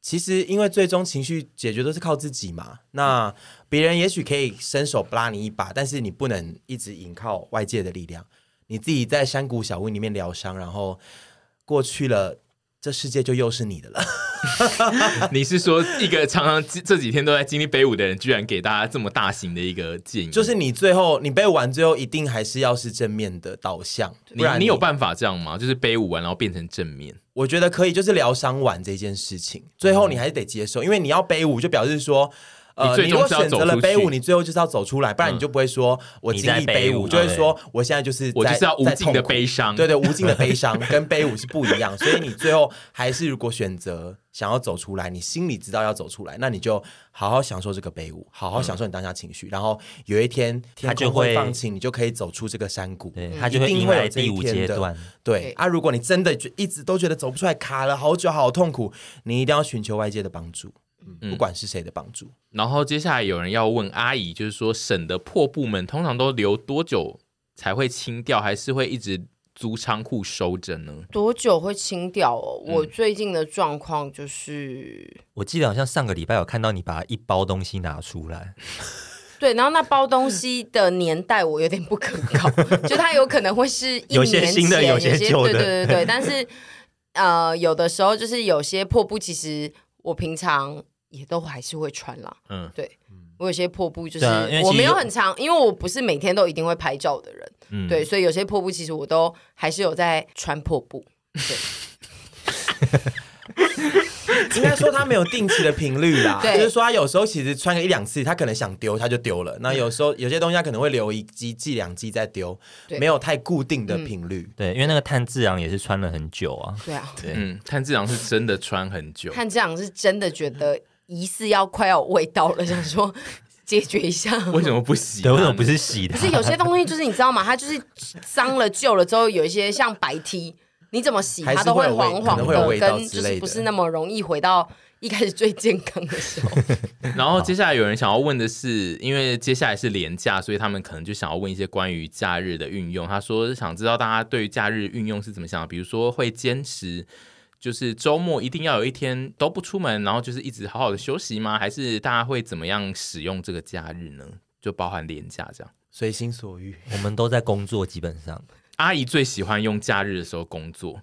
其实因为最终情绪解决都是靠自己嘛。那别人也许可以伸手拉你一把，但是你不能一直依靠外界的力量，你自己在山谷小屋里面疗伤，然后。过去了，这世界就又是你的了。你是说一个常常这几天都在经历背舞的人，居然给大家这么大型的一个建议？就是你最后你背舞完，最后一定还是要是正面的导向。不然你，你有办法这样吗？就是背舞完然后变成正面？我觉得可以，就是疗伤完这件事情，最后你还是得接受，嗯、因为你要背舞，就表示说。呃，你如果选择了背舞，你最后就是要走出来，不然你就不会说我经历背舞，就会说我现在就是我就是要无尽的悲伤，对对，无尽的悲伤 跟背舞是不一样，所以你最后还是如果选择想要走出来，你心里知道要走出来，那你就好好享受这个背舞，好好享受你当下情绪，然后有一天他就会放晴，你就可以走出这个山谷，他就会迎来第五阶段。对啊，如果你真的就一直都觉得走不出来，卡了好久，好痛苦，你一定要寻求外界的帮助。不管是谁的帮助，然后接下来有人要问阿姨，就是说省的破布们通常都留多久才会清掉，还是会一直租仓库收着呢？多久会清掉哦？我最近的状况就是，嗯、我记得好像上个礼拜有看到你把一包东西拿出来，对，然后那包东西的年代我有点不可靠，就它有可能会是一年前有些新的，有些旧的，对对对对，但是呃，有的时候就是有些破布，其实我平常。也都还是会穿啦，嗯，对，我有些破布就是我没有很长，因为我不是每天都一定会拍照的人，嗯，对，所以有些破布其实我都还是有在穿破布，对。应该说他没有定期的频率啦，就是说他有时候其实穿个一两次，他可能想丢他就丢了。那有时候有些东西他可能会留一季、季两季再丢，没有太固定的频率。对，因为那个炭治郎也是穿了很久啊。对啊，嗯，炭治郎是真的穿很久。炭治郎是真的觉得疑似要快要有味道了，想说解决一下。为什么不洗？对，为什么不是洗的？可是有些东西就是你知道吗？它就是脏了旧了之后，有一些像白 T。你怎么洗它都会黄黄的，跟就是不是那么容易回到一开始最健康的时候。然后接下来有人想要问的是，因为接下来是连假，所以他们可能就想要问一些关于假日的运用。他说想知道大家对于假日运用是怎么想的，比如说会坚持就是周末一定要有一天都不出门，然后就是一直好好的休息吗？还是大家会怎么样使用这个假日呢？就包含年假这样，随心所欲。我们都在工作，基本上。阿姨最喜欢用假日的时候工作。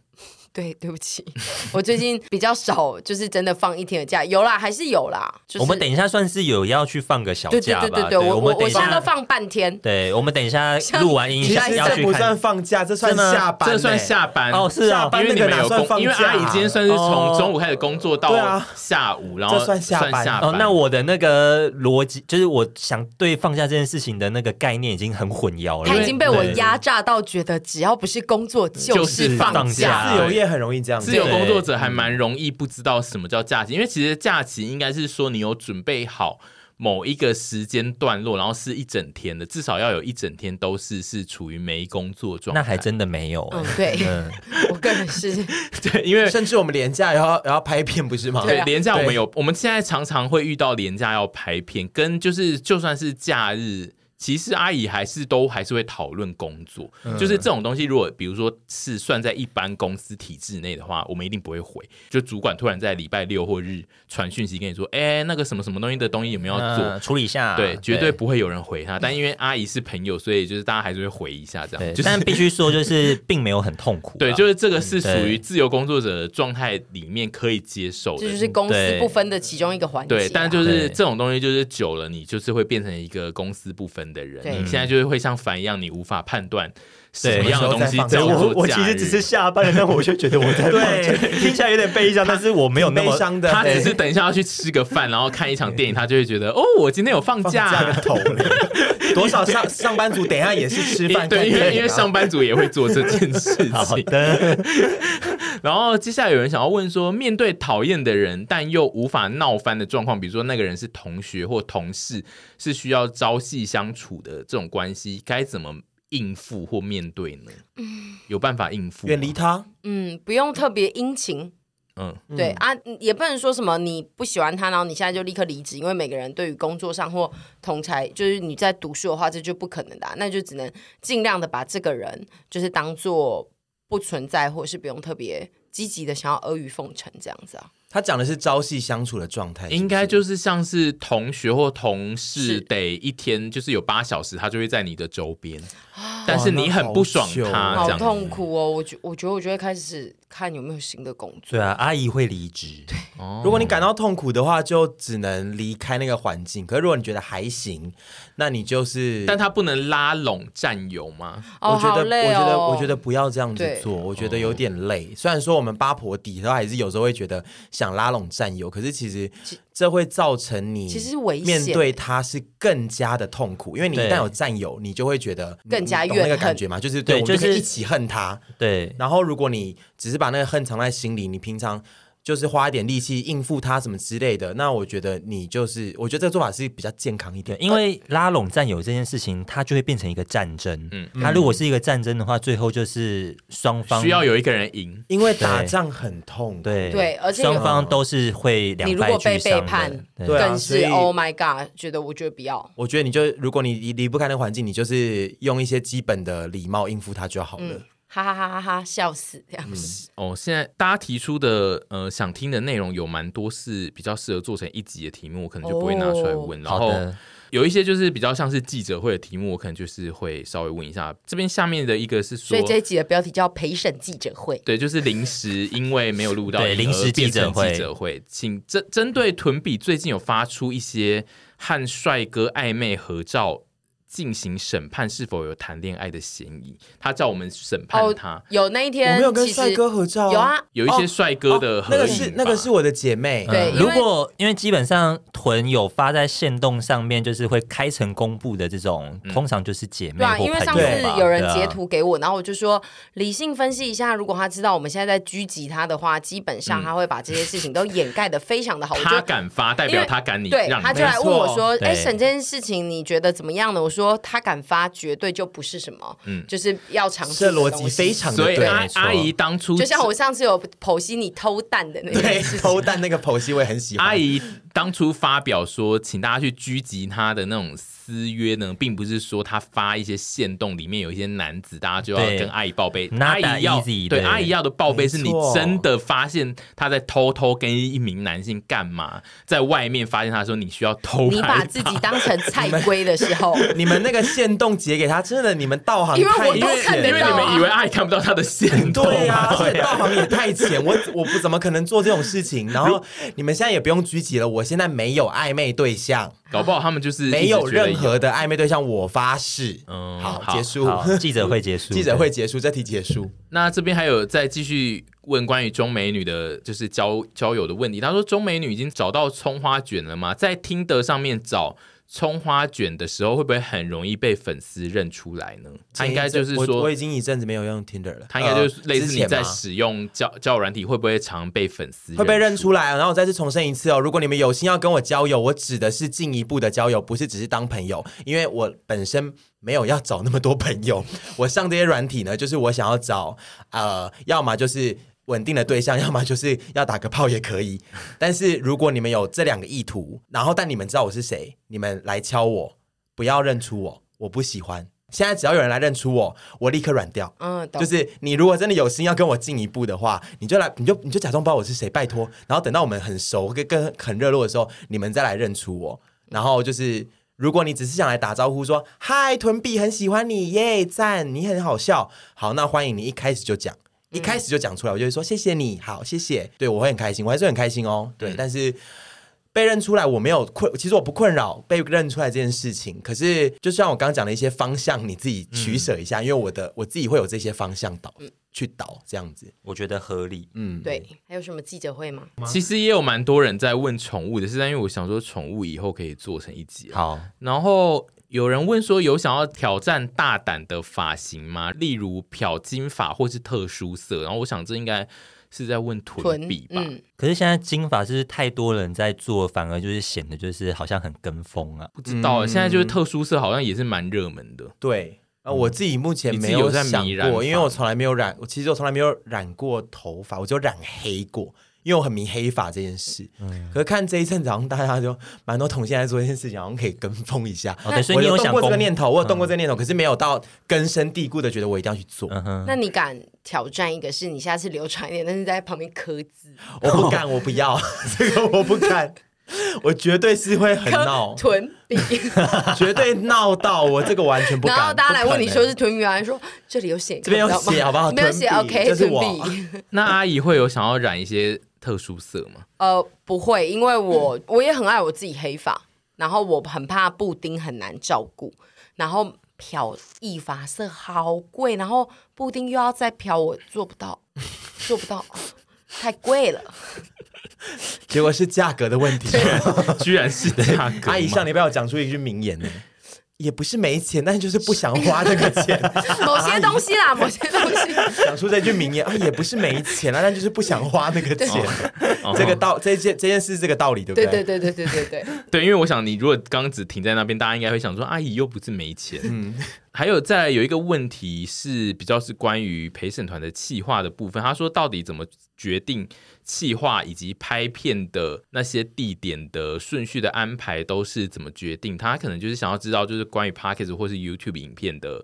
对，对不起，我最近比较少，就是真的放一天的假，有啦，还是有啦。就是、我们等一下算是有要去放个小假吧？对对对对，对我我我现在都放半天。对，我们等一下 录完音，下要去看。这不算放假，这算下班，这算下班哦，是啊，因为你们有工，因为阿姨今天算是从中午开始工作到下午，然后算下班。哦，那我的那个逻辑就是，我想对放假这件事情的那个概念已经很混淆了，他已经被我压榨到，觉得只要不是工作就是放假，自由业很容易这样子。自由工作者还蛮容易不知道什么叫假期，因为其实假期应该是说你有准备好某一个时间段落，然后是一整天的，至少要有一整天都是是处于没工作状态。那还真的没有，嗯，对，嗯、我个人是，对，因为甚至我们连假要要拍片，不是吗？对，连假我们有，我们现在常常会遇到连假要拍片，跟就是就算是假日。其实阿姨还是都还是会讨论工作，嗯、就是这种东西，如果比如说是算在一般公司体制内的话，我们一定不会回。就主管突然在礼拜六或日传讯息跟你说，哎、欸，那个什么什么东西的东西有没有要做、嗯、处理一下？对，绝对不会有人回他。但因为阿姨是朋友，所以就是大家还是会回一下这样。就是、但必须说，就是并没有很痛苦。对，就是这个是属于自由工作者的状态里面可以接受的，这就是公司不分的其中一个环节、啊。对，但就是这种东西，就是久了，你就是会变成一个公司不分的人。你现在就是会像凡一样，你无法判断什么样的东西叫做。我我其实只是下班了，但我就觉得我在对，听起来有点悲伤，但是我没有那么悲伤的。他只是等一下要去吃个饭，然后看一场电影，他就会觉得哦，我今天有放假。放假个头 多少上上班族等一下也是吃饭，对，因为因为上班族也会做这件事情。好的。然后接下来有人想要问说，面对讨厌的人，但又无法闹翻的状况，比如说那个人是同学或同事，是需要朝夕相处的这种关系，该怎么应付或面对呢？嗯，有办法应付？远离他？嗯，不用特别殷勤。嗯，对啊，也不能说什么你不喜欢他，然后你现在就立刻离职，因为每个人对于工作上或同才，就是你在读书的话，这就不可能的啊，那就只能尽量的把这个人就是当做。不存在，或是不用特别积极的想要阿谀奉承这样子啊。他讲的是朝夕相处的状态，是是应该就是像是同学或同事，得一天就是有八小时，他就会在你的周边，但是你很不爽他，好痛苦哦。我觉我觉得我就会开始看有没有新的工作。对啊，阿姨会离职。对，如果你感到痛苦的话，就只能离开那个环境。可是如果你觉得还行，那你就是，但他不能拉拢战友吗？我觉得，我觉得，我觉得不要这样子做，我觉得有点累。虽然说我们八婆底，他还是有时候会觉得。想拉拢战友，可是其实这会造成你其实面对他是更加的痛苦，因为你一旦有占有，你就会觉得更加怨恨那个感觉嘛，就是对，我们就可以一起恨他。对，然后如果你只是把那个恨藏在心里，你平常。就是花一点力气应付他什么之类的，那我觉得你就是，我觉得这个做法是比较健康一点。因为拉拢战友这件事情，它就会变成一个战争。嗯，它如果是一个战争的话，最后就是双方需要有一个人赢，因为打仗很痛。对对，而且双方都是会两败俱伤的。你如果被背叛，更是 Oh my God！觉得我觉得不要。我觉得你就如果你离离不开那个环境，你就是用一些基本的礼貌应付他就好了。嗯哈哈哈哈哈！笑死这样子、嗯、哦。现在大家提出的呃想听的内容有蛮多是比较适合做成一集的题目，我可能就不会拿出来问。哦、然后有一些就是比较像是记者会的题目，我可能就是会稍微问一下。这边下面的一个是说，所以这一集的标题叫陪审记者会。对，就是临时 因为没有录到，临时记者会。记者会，请针针对屯比最近有发出一些和帅哥暧昧合照。进行审判是否有谈恋爱的嫌疑？他叫我们审判他。哦、有那一天，我没有跟帅哥合照。有啊，有一些帅哥的合影、哦哦。那个是那个是我的姐妹。对，如果因为基本上屯有发在限动上面，就是会开诚公布的这种，嗯、通常就是姐妹。对啊，因为上次有人截图给我，然后我就说理性分析一下，如果他知道我们现在在狙击他的话，基本上他会把这些事情都掩盖的非常的好。他敢发，代表他敢你。对，他就来问我说：“哎，审这件事情你觉得怎么样呢？”我说：“他敢发。”绝对就不是什么，嗯，就是要尝试。这逻辑非常的对。所以阿阿姨当初就像我上次有剖析你偷蛋的那个，对，偷蛋那个剖析我也很喜欢。阿姨当初发表说，请大家去狙击他的那种。私约呢，并不是说他发一些线动，里面有一些男子，大家就要跟阿姨报备。阿姨要对阿姨要的报备是你真的发现他在偷偷跟一名男性干嘛，在外面发现他说你需要偷，你把自己当成菜 龟的时候，你们那个线动截给他，真的你们道行太浅，因为因为你们以为阿姨看不到他的线动，对呀，而且道行也太浅，我我不怎么可能做这种事情。然后你们现在也不用狙击了，我现在没有暧昧对象。搞不好他们就是没有任何的暧昧对象，我发誓。嗯，好，结束，记者会结束，记者会结束，这题结束。那这边还有再继续问关于中美女的，就是交交友的问题。他说，中美女已经找到葱花卷了吗？在听得上面找。葱花卷的时候会不会很容易被粉丝认出来呢？他应该就是说我，我已经一阵子没有用 Tinder 了。他应该就是类似你在使用交交友软体，会不会常被粉丝会被认出来？然后我再次重申一次哦，如果你们有心要跟我交友，我指的是进一步的交友，不是只是当朋友，因为我本身没有要找那么多朋友。我上这些软体呢，就是我想要找呃，要么就是。稳定的对象，要么就是要打个炮也可以。但是如果你们有这两个意图，然后但你们知道我是谁，你们来敲我，不要认出我。我不喜欢。现在只要有人来认出我，我立刻软掉。嗯，就是你如果真的有心要跟我进一步的话，你就来，你就你就假装不知道我是谁，拜托。然后等到我们很熟跟跟很热络的时候，你们再来认出我。然后就是，如果你只是想来打招呼说嗨，屯比很喜欢你耶，赞，你很好笑。好，那欢迎你一开始就讲，一开始就讲出来，我就会说谢谢你，好，谢谢。对，我会很开心，我还是很开心哦。对，但是。被认出来，我没有困，其实我不困扰被认出来这件事情。可是，就像我刚刚讲的一些方向，你自己取舍一下，嗯、因为我的我自己会有这些方向导、嗯、去导这样子，我觉得合理。嗯，对。还有什么记者会吗？其实也有蛮多人在问宠物的，是在因为我想说宠物以后可以做成一集。好，然后有人问说有想要挑战大胆的发型吗？例如漂金发或是特殊色。然后我想这应该。是在问臀比吧？嗯、可是现在金发是太多人在做，反而就是显得就是好像很跟风啊。不知道，嗯、现在就是特殊色好像也是蛮热门的。对，呃，我自己目前没有想过，因为我从来没有染，我其实我从来没有染过头发，我就染黑过。因为我很迷黑发这件事，嗯、可是看这一阵子，好像大家就蛮多同性在做这件事情，好像可以跟风一下。哦、对，所以你有想过这个念头，我有动过这个念头，嗯、可是没有到根深蒂固的觉得我一定要去做。嗯、那你敢挑战一个，是你下次留长一点，但是在旁边刻字？我不敢，我不要 这个，我不敢，我绝对是会很闹臀比，绝对闹到我这个完全不敢。然后大家来问你说是臀比啊，说这里有写，这边有写，好不好？没有写，OK，这是我。那阿姨会有想要染一些？特殊色吗？呃，不会，因为我 我也很爱我自己黑发，然后我很怕布丁很难照顾，然后漂异发色好贵，然后布丁又要再漂，我做不到，做不到，太贵了。结果是价格的问题，居然是价格。阿姨上礼拜有讲出一句名言呢。也不是没钱，但是就是不想花这个钱。某些东西啦，某些东西。讲出这句名言啊，也不是没钱啦，但就是不想花那个钱。这个道，这件这件事，这个道理对不对？对对对对对对对。对，因为我想，你如果刚刚只停在那边，大家应该会想说，阿姨又不是没钱。嗯。还有再有一个问题是比较是关于陪审团的企划的部分，他说到底怎么决定企划以及拍片的那些地点的顺序的安排都是怎么决定？他可能就是想要知道，就是关于 Podcast 或是 YouTube 影片的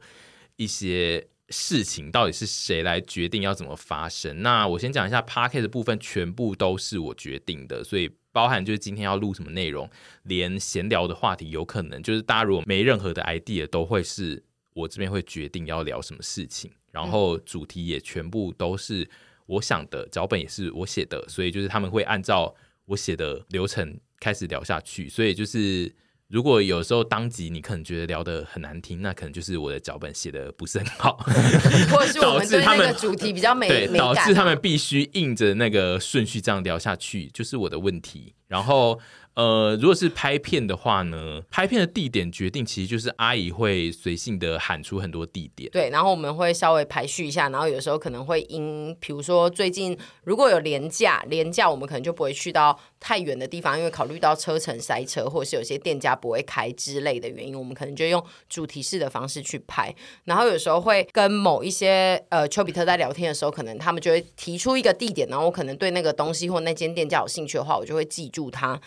一些事情，到底是谁来决定要怎么发生？那我先讲一下的部分，全部都是我决定的，所以包含就是今天要录什么内容，连闲聊的话题，有可能就是大家如果没任何的 idea，都会是。我这边会决定要聊什么事情，然后主题也全部都是我想的，脚本也是我写的，所以就是他们会按照我写的流程开始聊下去。所以就是如果有时候当集你可能觉得聊得很难听，那可能就是我的脚本写的不是很好，或者是我们对那个主题比较美 对，没导致他们必须硬着那个顺序这样聊下去，就是我的问题。然后。呃，如果是拍片的话呢，拍片的地点决定其实就是阿姨会随性的喊出很多地点，对，然后我们会稍微排序一下，然后有时候可能会因，比如说最近如果有廉价廉价我们可能就不会去到太远的地方，因为考虑到车程塞车，或是有些店家不会开之类的原因，我们可能就用主题式的方式去拍，然后有时候会跟某一些呃丘比特在聊天的时候，可能他们就会提出一个地点，然后我可能对那个东西或那间店家有兴趣的话，我就会记住它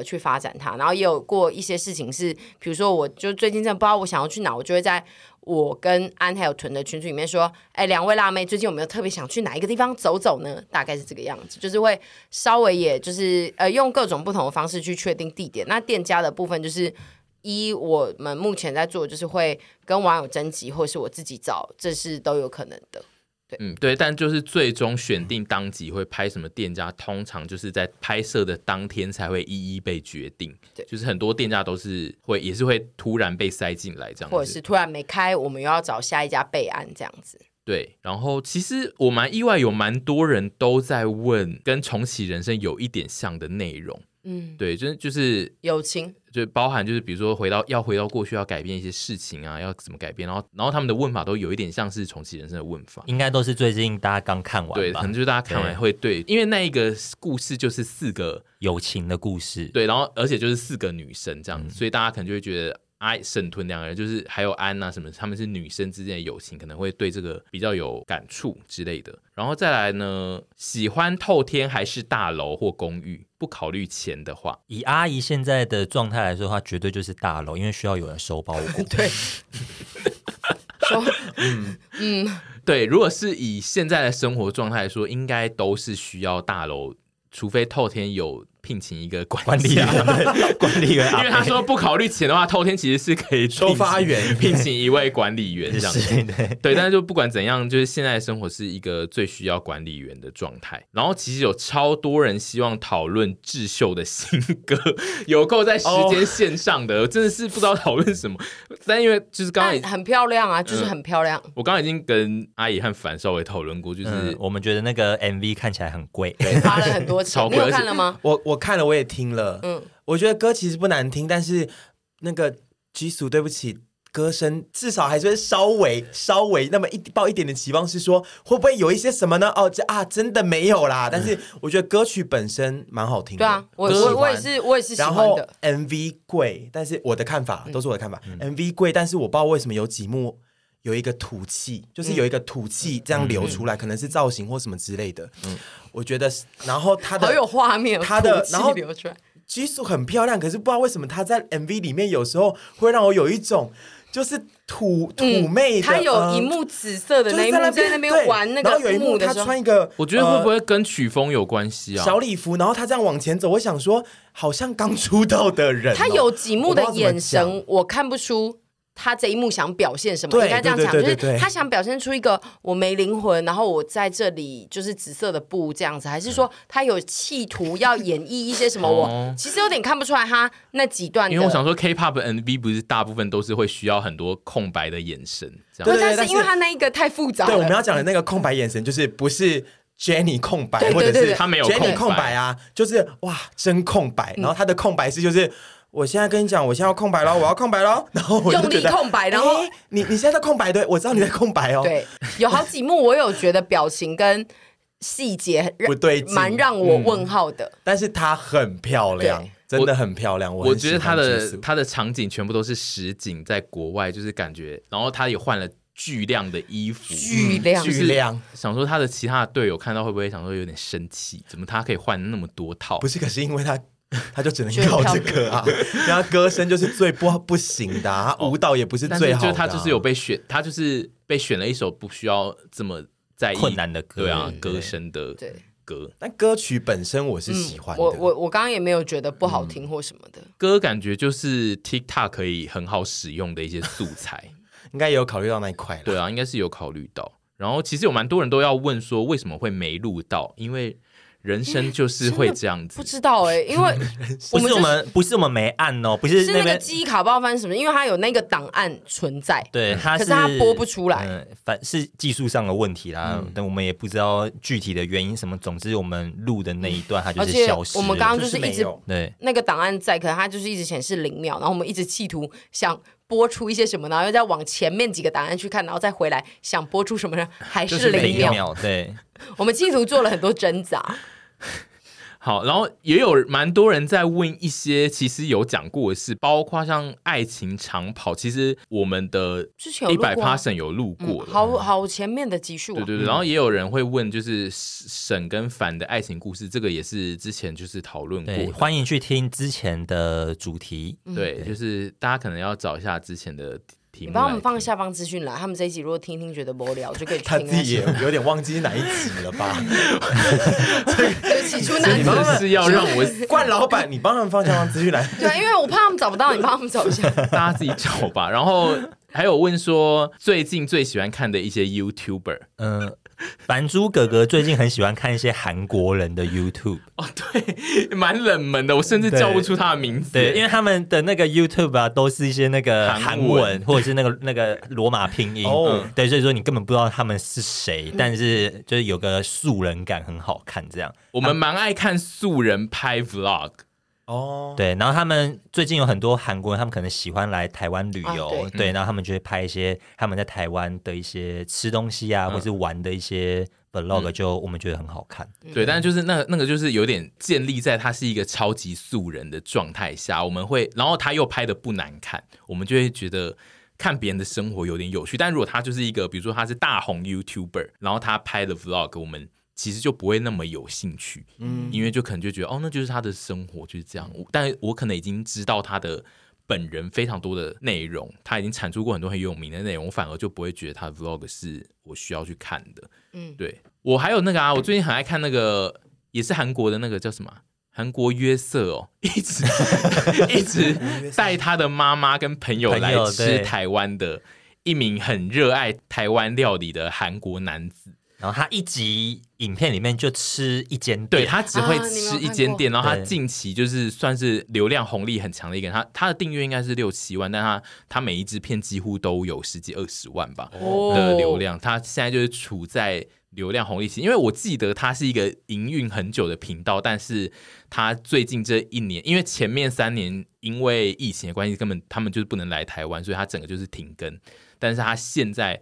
去发展它，然后也有过一些事情是，比如说，我就最近真的不知道我想要去哪，我就会在我跟安还有屯的群组里面说，哎，两位辣妹，最近有没有特别想去哪一个地方走走呢？大概是这个样子，就是会稍微也就是呃用各种不同的方式去确定地点。那店家的部分就是一我们目前在做，就是会跟网友征集，或是我自己找，这是都有可能的。嗯，对，但就是最终选定当集会拍什么店家，通常就是在拍摄的当天才会一一被决定。对，就是很多店家都是会，也是会突然被塞进来这样子，或者是突然没开，我们又要找下一家备案这样子。对，然后其实我蛮意外，有蛮多人都在问跟重启人生有一点像的内容。嗯，对，就是就是友情，就包含就是比如说回到要回到过去要改变一些事情啊，要怎么改变，然后然后他们的问法都有一点像是重启人生的问法，应该都是最近大家刚看完，对，可能就是大家看完会对，对，因为那一个故事就是四个友情的故事，对，然后而且就是四个女生这样所以大家可能就会觉得阿沈屯两个人，就是还有安啊什么，他们是女生之间的友情，可能会对这个比较有感触之类的。然后再来呢，喜欢透天还是大楼或公寓？不考虑钱的话，以阿姨现在的状态来说的话，绝对就是大楼，因为需要有人收包裹。对，收，嗯嗯，对。如果是以现在的生活状态来说，应该都是需要大楼，除非透天有。聘请一个管理员，管理员，因为他说不考虑钱的话，偷天其实是可以 收发员聘请一位管理员这样子，对，对，但是就不管怎样，就是现在的生活是一个最需要管理员的状态。然后其实有超多人希望讨论智秀的新歌，有够在时间线上的，我真的是不知道讨论什么。但因为就是刚刚很漂亮啊，就是很漂亮。我刚刚已经跟阿姨和凡稍微讨论过，就是我们觉得那个 MV 看起来很贵，花了很多钱，你有看了吗？我我。我看了，我也听了。嗯，我觉得歌其实不难听，但是那个基础，对不起，歌声至少还是稍微稍微那么一抱一点点期望，是说会不会有一些什么呢？哦，这啊，真的没有啦。但是我觉得歌曲本身蛮好听的。对啊，我我我也是我也是喜欢的。然后 MV 贵，但是我的看法都是我的看法。嗯、MV 贵，但是我不知道为什么有几幕有一个土气，就是有一个土气这样流出来，嗯、可能是造型或什么之类的。嗯。我觉得，然后他的好有画面，他的然后流出来，基础很漂亮，可是不知道为什么他在 MV 里面有时候会让我有一种就是土土妹的。他有一幕紫色的那一幕在那边玩那个，然后有一幕他穿一个，我觉得会不会跟曲风有关系啊？小礼服，然后他这样往前走，我想说好像刚出道的人。他有几幕的眼神，我看不出。他这一幕想表现什么？应该这样讲，就是他想表现出一个我没灵魂，然后我在这里就是紫色的布这样子，还是说他有企图要演绎一些什么？我其实有点看不出来他那几段。因为我想说，K-pop MV 不是大部分都是会需要很多空白的眼神，这样。对，但是因为他那一个太复杂。对，我们要讲的那个空白眼神，就是不是 Jennie 空白，或者是他没有 Jennie 空白啊，就是哇真空白，然后他的空白是就是。我现在跟你讲，我现在要空白了，我要空白了，然后我就用力空白，然后、欸、你你现在在空白，对，我知道你在空白哦。对，有好几幕我有觉得表情跟细节不对，蛮让我问号的。嗯、但是她很漂亮，真的很漂亮。我我觉得她的她的场景全部都是实景，在国外就是感觉，然后她也换了巨量的衣服，巨量巨量。想说他的其他的队友看到会不会想说有点生气？怎么他可以换那么多套？不是，可是因为她。他就只能靠这个啊，然后 歌声就是最不不行的，啊，他舞蹈也不是最好的，啊，就他就是有被选，他就是被选了一首不需要这么在意困难的歌，对啊，歌声的歌，但歌曲本身我是喜欢的，嗯、我我我刚刚也没有觉得不好听或什么的，嗯、歌感觉就是 TikTok 可以很好使用的一些素材，应该也有考虑到那一块，对啊，应该是有考虑到，然后其实有蛮多人都要问说为什么会没录到，因为。人生就是会这样子，不知道哎、欸，因为 不是我们不是我们没按哦，不是是那个记忆卡不知道翻什么，因为它有那个档案存在，对，它可是它播不出来，嗯、反是技术上的问题啦，嗯、但我们也不知道具体的原因什么。总之，我们录的那一段它就是消失，我们刚刚就是一直对。那个档案在，可能它就是一直显示零秒，然后我们一直企图想播出一些什么，然后又再往前面几个答案去看，然后再回来想播出什么呢？还是零秒，秒对，我们企图做了很多挣扎。好，然后也有蛮多人在问一些其实有讲过的事，包括像爱情长跑，其实我们的一百 passion 有录过，过、嗯，好好前面的集数、啊。对对对，然后也有人会问，就是沈跟凡的爱情故事，这个也是之前就是讨论过，欢迎去听之前的主题。对，对就是大家可能要找一下之前的。你帮我们放下方资讯来，他们这一集如果听听觉得无聊，就可以听。他自己也有点忘记哪一集了吧？就，起初哪集是要让我 冠老板，你帮他们放下方资讯来。对，因为我怕他们找不到，你帮他们找一下。大家自己找吧。然后还有问说，最近最喜欢看的一些 YouTuber，嗯。凡猪哥哥最近很喜欢看一些韩国人的 YouTube 哦，对，蛮冷门的，我甚至叫不出他的名字。对，因为他们的那个 YouTube 啊，都是一些那个韩文，文或者是那个 那个罗马拼音。哦、嗯，对，所以说你根本不知道他们是谁，嗯、但是就是有个素人感很好看，这样。我们蛮爱看素人拍 Vlog。哦，oh. 对，然后他们最近有很多韩国人，他们可能喜欢来台湾旅游，对，对，然后他们就会拍一些他们在台湾的一些吃东西啊，嗯、或是玩的一些 vlog 就我们觉得很好看。嗯、对，但是就是那个那个就是有点建立在他是一个超级素人的状态下，我们会，然后他又拍的不难看，我们就会觉得看别人的生活有点有趣。但如果他就是一个，比如说他是大红 YouTuber，然后他拍的 vlog，我们其实就不会那么有兴趣，嗯，因为就可能就觉得哦，那就是他的生活就是这样。但我可能已经知道他的。本人非常多的内容，他已经产出过很多很有名的内容，我反而就不会觉得他的 vlog 是我需要去看的。嗯，对，我还有那个啊，我最近很爱看那个，也是韩国的那个叫什么？韩国约瑟哦，一直 一直带他的妈妈跟朋友来吃台湾的一名很热爱台湾料理的韩国男子。然后他一集影片里面就吃一间店，对，他只会吃一间店。啊、然后他近期就是算是流量红利很强的一个人，他他的订阅应该是六七万，但他他每一支片几乎都有十几二十万吧的流量。他现在就是处在流量红利期，因为我记得他是一个营运很久的频道，但是他最近这一年，因为前面三年因为疫情的关系，根本他们就是不能来台湾，所以他整个就是停更。但是他现在。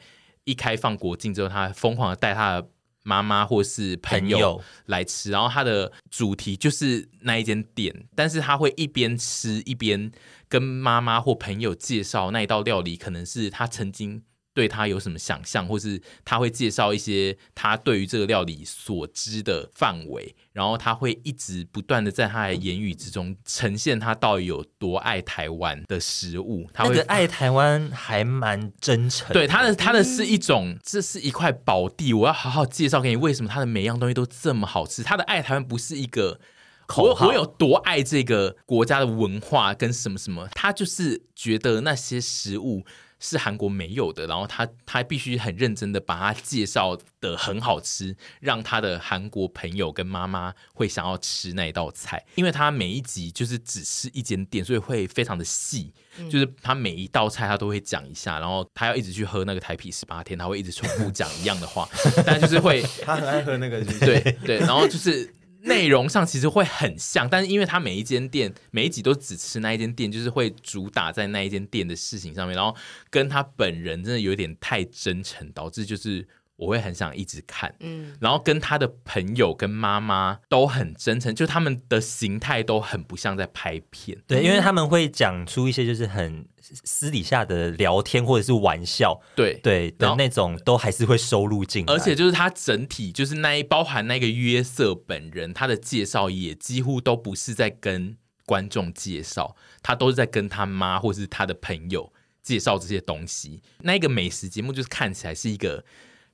一开放国境之后，他疯狂的带他的妈妈或是朋友来吃，然后他的主题就是那一间店，但是他会一边吃一边跟妈妈或朋友介绍那一道料理，可能是他曾经。对他有什么想象，或是他会介绍一些他对于这个料理所知的范围，然后他会一直不断的在他的言语之中呈现他到底有多爱台湾的食物。他会那个爱台湾还蛮真诚，对他的他的是一种，这是一块宝地，我要好好介绍给你，为什么他的每样东西都这么好吃。他的爱台湾不是一个口号，我有多爱这个国家的文化跟什么什么，他就是觉得那些食物。是韩国没有的，然后他他必须很认真的把它介绍的很好吃，让他的韩国朋友跟妈妈会想要吃那一道菜。因为他每一集就是只吃一间店，所以会非常的细，嗯、就是他每一道菜他都会讲一下，然后他要一直去喝那个台啤十八天，他会一直重复讲一样的话，但就是会 他很爱喝那个，对对，然后就是。内容上其实会很像，但是因为他每一间店每一集都只吃那一间店，就是会主打在那一间店的事情上面，然后跟他本人真的有点太真诚，导致就是我会很想一直看，嗯，然后跟他的朋友跟妈妈都很真诚，就他们的形态都很不像在拍片，对，因为他们会讲出一些就是很。私底下的聊天或者是玩笑，对对的那种，都还是会收录进来。而且就是他整体就是那一包含那个约瑟本人，他的介绍也几乎都不是在跟观众介绍，他都是在跟他妈或是他的朋友介绍这些东西。那个美食节目就是看起来是一个。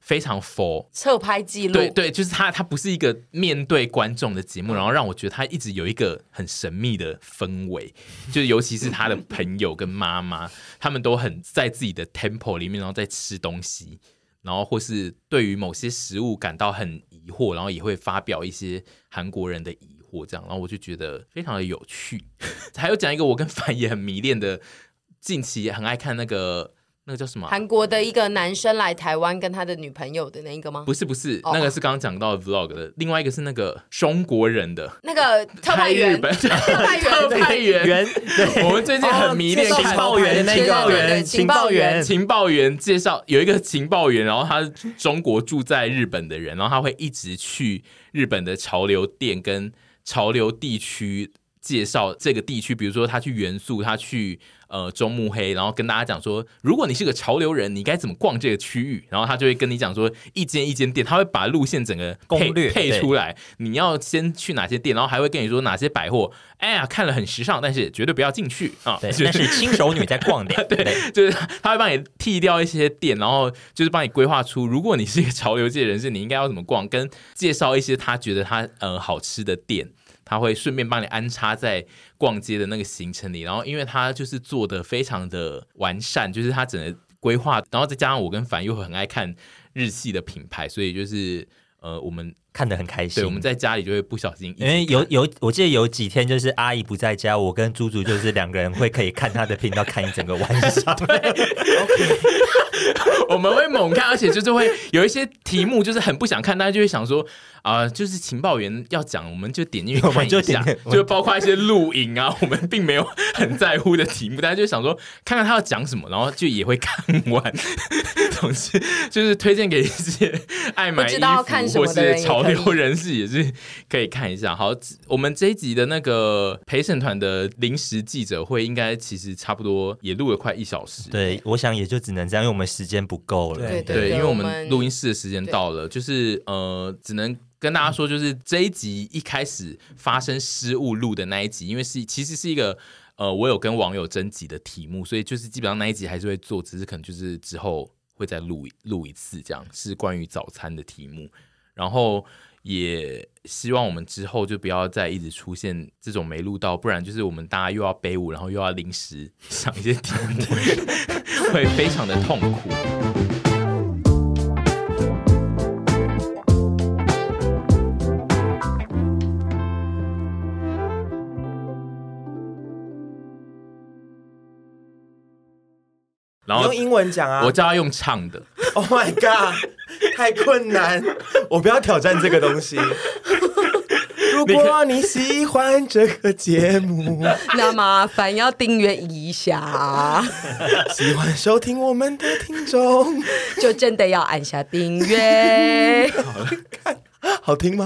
非常佛侧拍记录，对对，就是他，他不是一个面对观众的节目，然后让我觉得他一直有一个很神秘的氛围，就是尤其是他的朋友跟妈妈，他们都很在自己的 temple 里面，然后在吃东西，然后或是对于某些食物感到很疑惑，然后也会发表一些韩国人的疑惑，这样，然后我就觉得非常的有趣。还有讲一个我跟凡也很迷恋的，近期也很爱看那个。那个叫什么？韩国的一个男生来台湾跟他的女朋友的那一个吗？不是不是，那个是刚刚讲到的 vlog 的。另外一个是那个中国人的那个 特派员，特派员，特派员。我们最近很迷恋情报员，情报员，情报员，情报员介绍有一个情报员，然后他是中国住在日本的人，然后他会一直去日本的潮流店跟潮流地区介绍这个地区，比如说他去元素，他去。呃，中目黑，然后跟大家讲说，如果你是个潮流人，你该怎么逛这个区域？然后他就会跟你讲说，一间一间店，他会把路线整个攻略配出来，你要先去哪些店，然后还会跟你说哪些百货，哎呀，看了很时尚，但是绝对不要进去啊！对，那是轻熟女在逛的，对，就是他会帮你剔掉一些店，然后就是帮你规划出，如果你是一个潮流界人士，你应该要怎么逛，跟介绍一些他觉得他呃好吃的店。他会顺便帮你安插在逛街的那个行程里，然后因为他就是做的非常的完善，就是他整个规划，然后再加上我跟凡又很爱看日系的品牌，所以就是呃，我们看得很开心。对，我们在家里就会不小心，因为有有，我记得有几天就是阿姨不在家，我跟猪猪就是两个人会可以看她的频道看一整个晚上。对我们会猛看，而且就是会有一些题目就是很不想看，大家就会想说。啊、呃，就是情报员要讲，我们就点进去 看一下，就，就包括一些录影啊，我们并没有很在乎的题目，大家就想说看看他要讲什么，然后就也会看完。总之就是推荐给一些爱买衣服或是潮流人士，也是可以看一下。好，我们这一集的那个陪审团的临时记者会，应该其实差不多也录了快一小时。对，我想也就只能这样，因为我们时间不够了。对，对，对，因为我们录音室的时间到了，就是呃，只能。跟大家说，就是这一集一开始发生失误录的那一集，因为是其实是一个呃，我有跟网友征集的题目，所以就是基本上那一集还是会做，只是可能就是之后会再录录一次，这样是关于早餐的题目。然后也希望我们之后就不要再一直出现这种没录到，不然就是我们大家又要背舞，然后又要临时想一些题目，会非常的痛苦。然后用英文讲啊，我叫他用唱的。Oh my god，太困难，我不要挑战这个东西。如果你喜欢这个节目，那麻烦要订阅一下。喜欢收听我们的听众，就真的要按下订阅。好了，看好听吗？